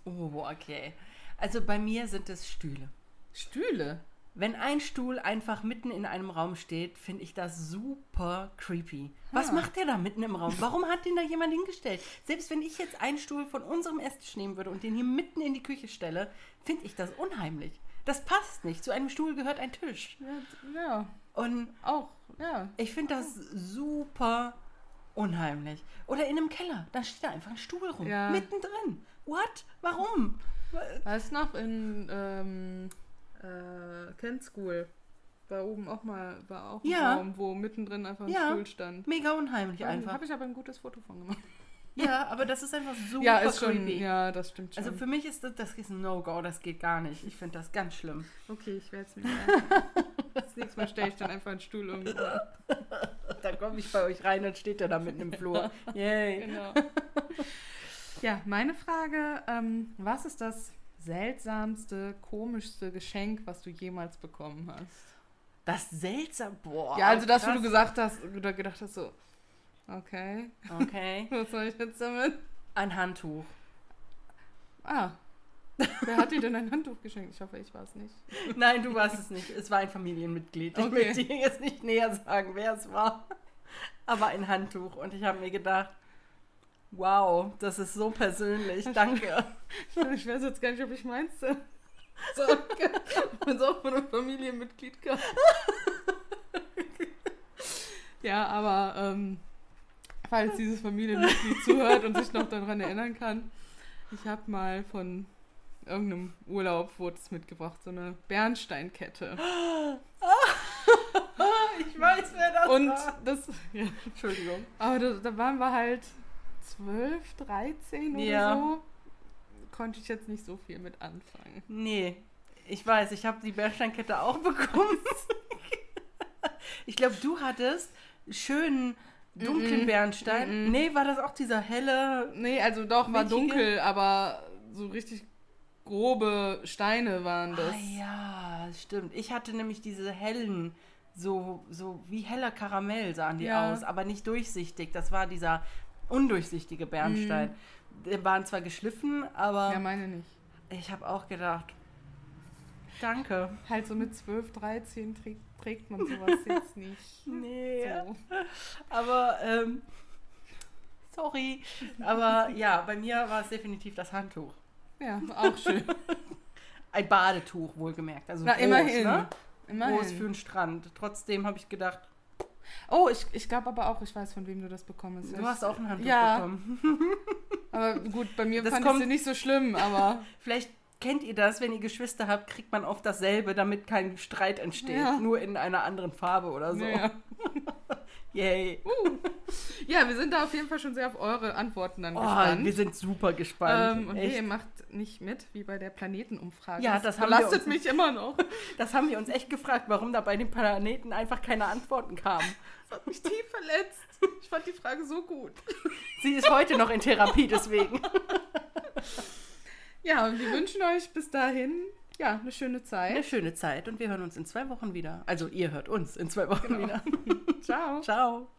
Oh, okay. Also bei mir sind es Stühle. Stühle? Wenn ein Stuhl einfach mitten in einem Raum steht, finde ich das super creepy. Was Ha. macht der da mitten im Raum? Warum hat den da jemand hingestellt? Selbst wenn ich jetzt einen Stuhl von unserem Esstisch nehmen würde und den hier mitten in die Küche stelle, finde ich das unheimlich. Das passt nicht. Zu einem Stuhl gehört ein Tisch. Ja, ja Und auch, ja. ich finde das super unheimlich. Oder in einem Keller, da steht da einfach ein Stuhl rum. Ja. Mittendrin. What? Warum? Weißt du noch, in ähm, äh, Kent School war oben auch mal, war auch ein Ja. Raum, wo mittendrin einfach ein Ja. Stuhl stand. Mega unheimlich Da einfach. habe ich aber ein gutes Foto von gemacht. Ja, aber das ist einfach super ja, ist schon, creepy. ja, das stimmt schon. Also für mich ist das, das ist ein No-Go, das geht gar nicht. Ich finde das ganz schlimm. okay, ich werde es mir. Das nächste Mal stelle ich dann einfach einen Stuhl irgendwo. hin. Dann komme ich bei euch rein und steht er da mitten im Flur. Yay. Genau. Ja, meine Frage, ähm, was ist das seltsamste, komischste Geschenk, was du jemals bekommen hast? Das seltsam. Boah. ja, also das, wo krass. du gesagt hast, oder gedacht hast, so, okay, Okay. was soll ich jetzt damit? Ein Handtuch. Ah, wer hat dir denn ein Handtuch geschenkt? Ich hoffe, ich war es nicht. Nein, du warst es nicht. Es war ein Familienmitglied. Ich Okay. möchte dir jetzt nicht näher sagen, wer es war. Aber ein Handtuch. Und ich habe mir gedacht, wow, das ist so persönlich. Danke. Ich weiß jetzt gar nicht, ob ich meins. So, wenn es auch von einem Familienmitglied kam. Ja, aber ähm, falls dieses Familienmitglied zuhört und sich noch daran erinnern kann, ich habe mal von irgendeinem Urlaub wurde es mitgebracht, so eine Bernsteinkette. Ich weiß, wer das Und war. das, ja, Entschuldigung. aber da, da waren wir halt 12, 13 oder Ja. so. Konnte ich jetzt nicht so viel mit anfangen. Nee, ich weiß, ich habe die Bernsteinkette auch bekommen. ich glaube, du hattest schönen dunklen Mhm. Bernstein. Mhm. Nee, war das auch dieser helle. Nee, also doch, war dunkel, aber so richtig grobe Steine waren das. Ah ja, stimmt. Ich hatte nämlich diese hellen, so, so wie heller Karamell sahen die Ja. aus, aber nicht durchsichtig. Das war dieser undurchsichtige Bernstein. Die waren zwar geschliffen, aber Ja, meine nicht. ich habe auch gedacht, danke. Halt so mit 12, 13 trägt, trägt man sowas jetzt nicht. Nee. So. Aber, ähm, sorry. Aber ja, bei mir war es definitiv das Handtuch. Ja, auch schön. Ein Badetuch, wohlgemerkt. Also Na, groß, immerhin. Ne? Immerhin. Groß für den Strand. Trotzdem habe ich gedacht, Oh, ich, ich glaube aber auch, ich weiß, von wem du das bekommen hast. du hast auch ein Handtuch Ja. bekommen. Aber gut, bei mir Das fand ich kommt- sie nicht so schlimm, aber Vielleicht kennt ihr das, wenn ihr Geschwister habt, kriegt man oft dasselbe, damit kein Streit entsteht. Ja. Nur in einer anderen Farbe oder so. naja. Yay. Ja, wir sind da auf jeden Fall schon sehr auf eure Antworten dann Oh, gespannt. wir sind super gespannt. ähm, und Echt. ihr macht nicht mit, wie bei der Planetenumfrage. Ja, das haben wir belastet mich immer noch. Das haben wir uns echt gefragt, warum da bei den Planeten einfach keine Antworten kamen. Das hat mich tief verletzt. Ich fand die Frage so gut. Sie ist heute noch in Therapie deswegen. Ja, und wir wünschen euch bis dahin ja, eine schöne Eine Zeit. schöne Zeit und wir hören uns in zwei Wochen wieder. Also ihr hört uns in zwei Wochen Genau. wieder. Ciao. Ciao.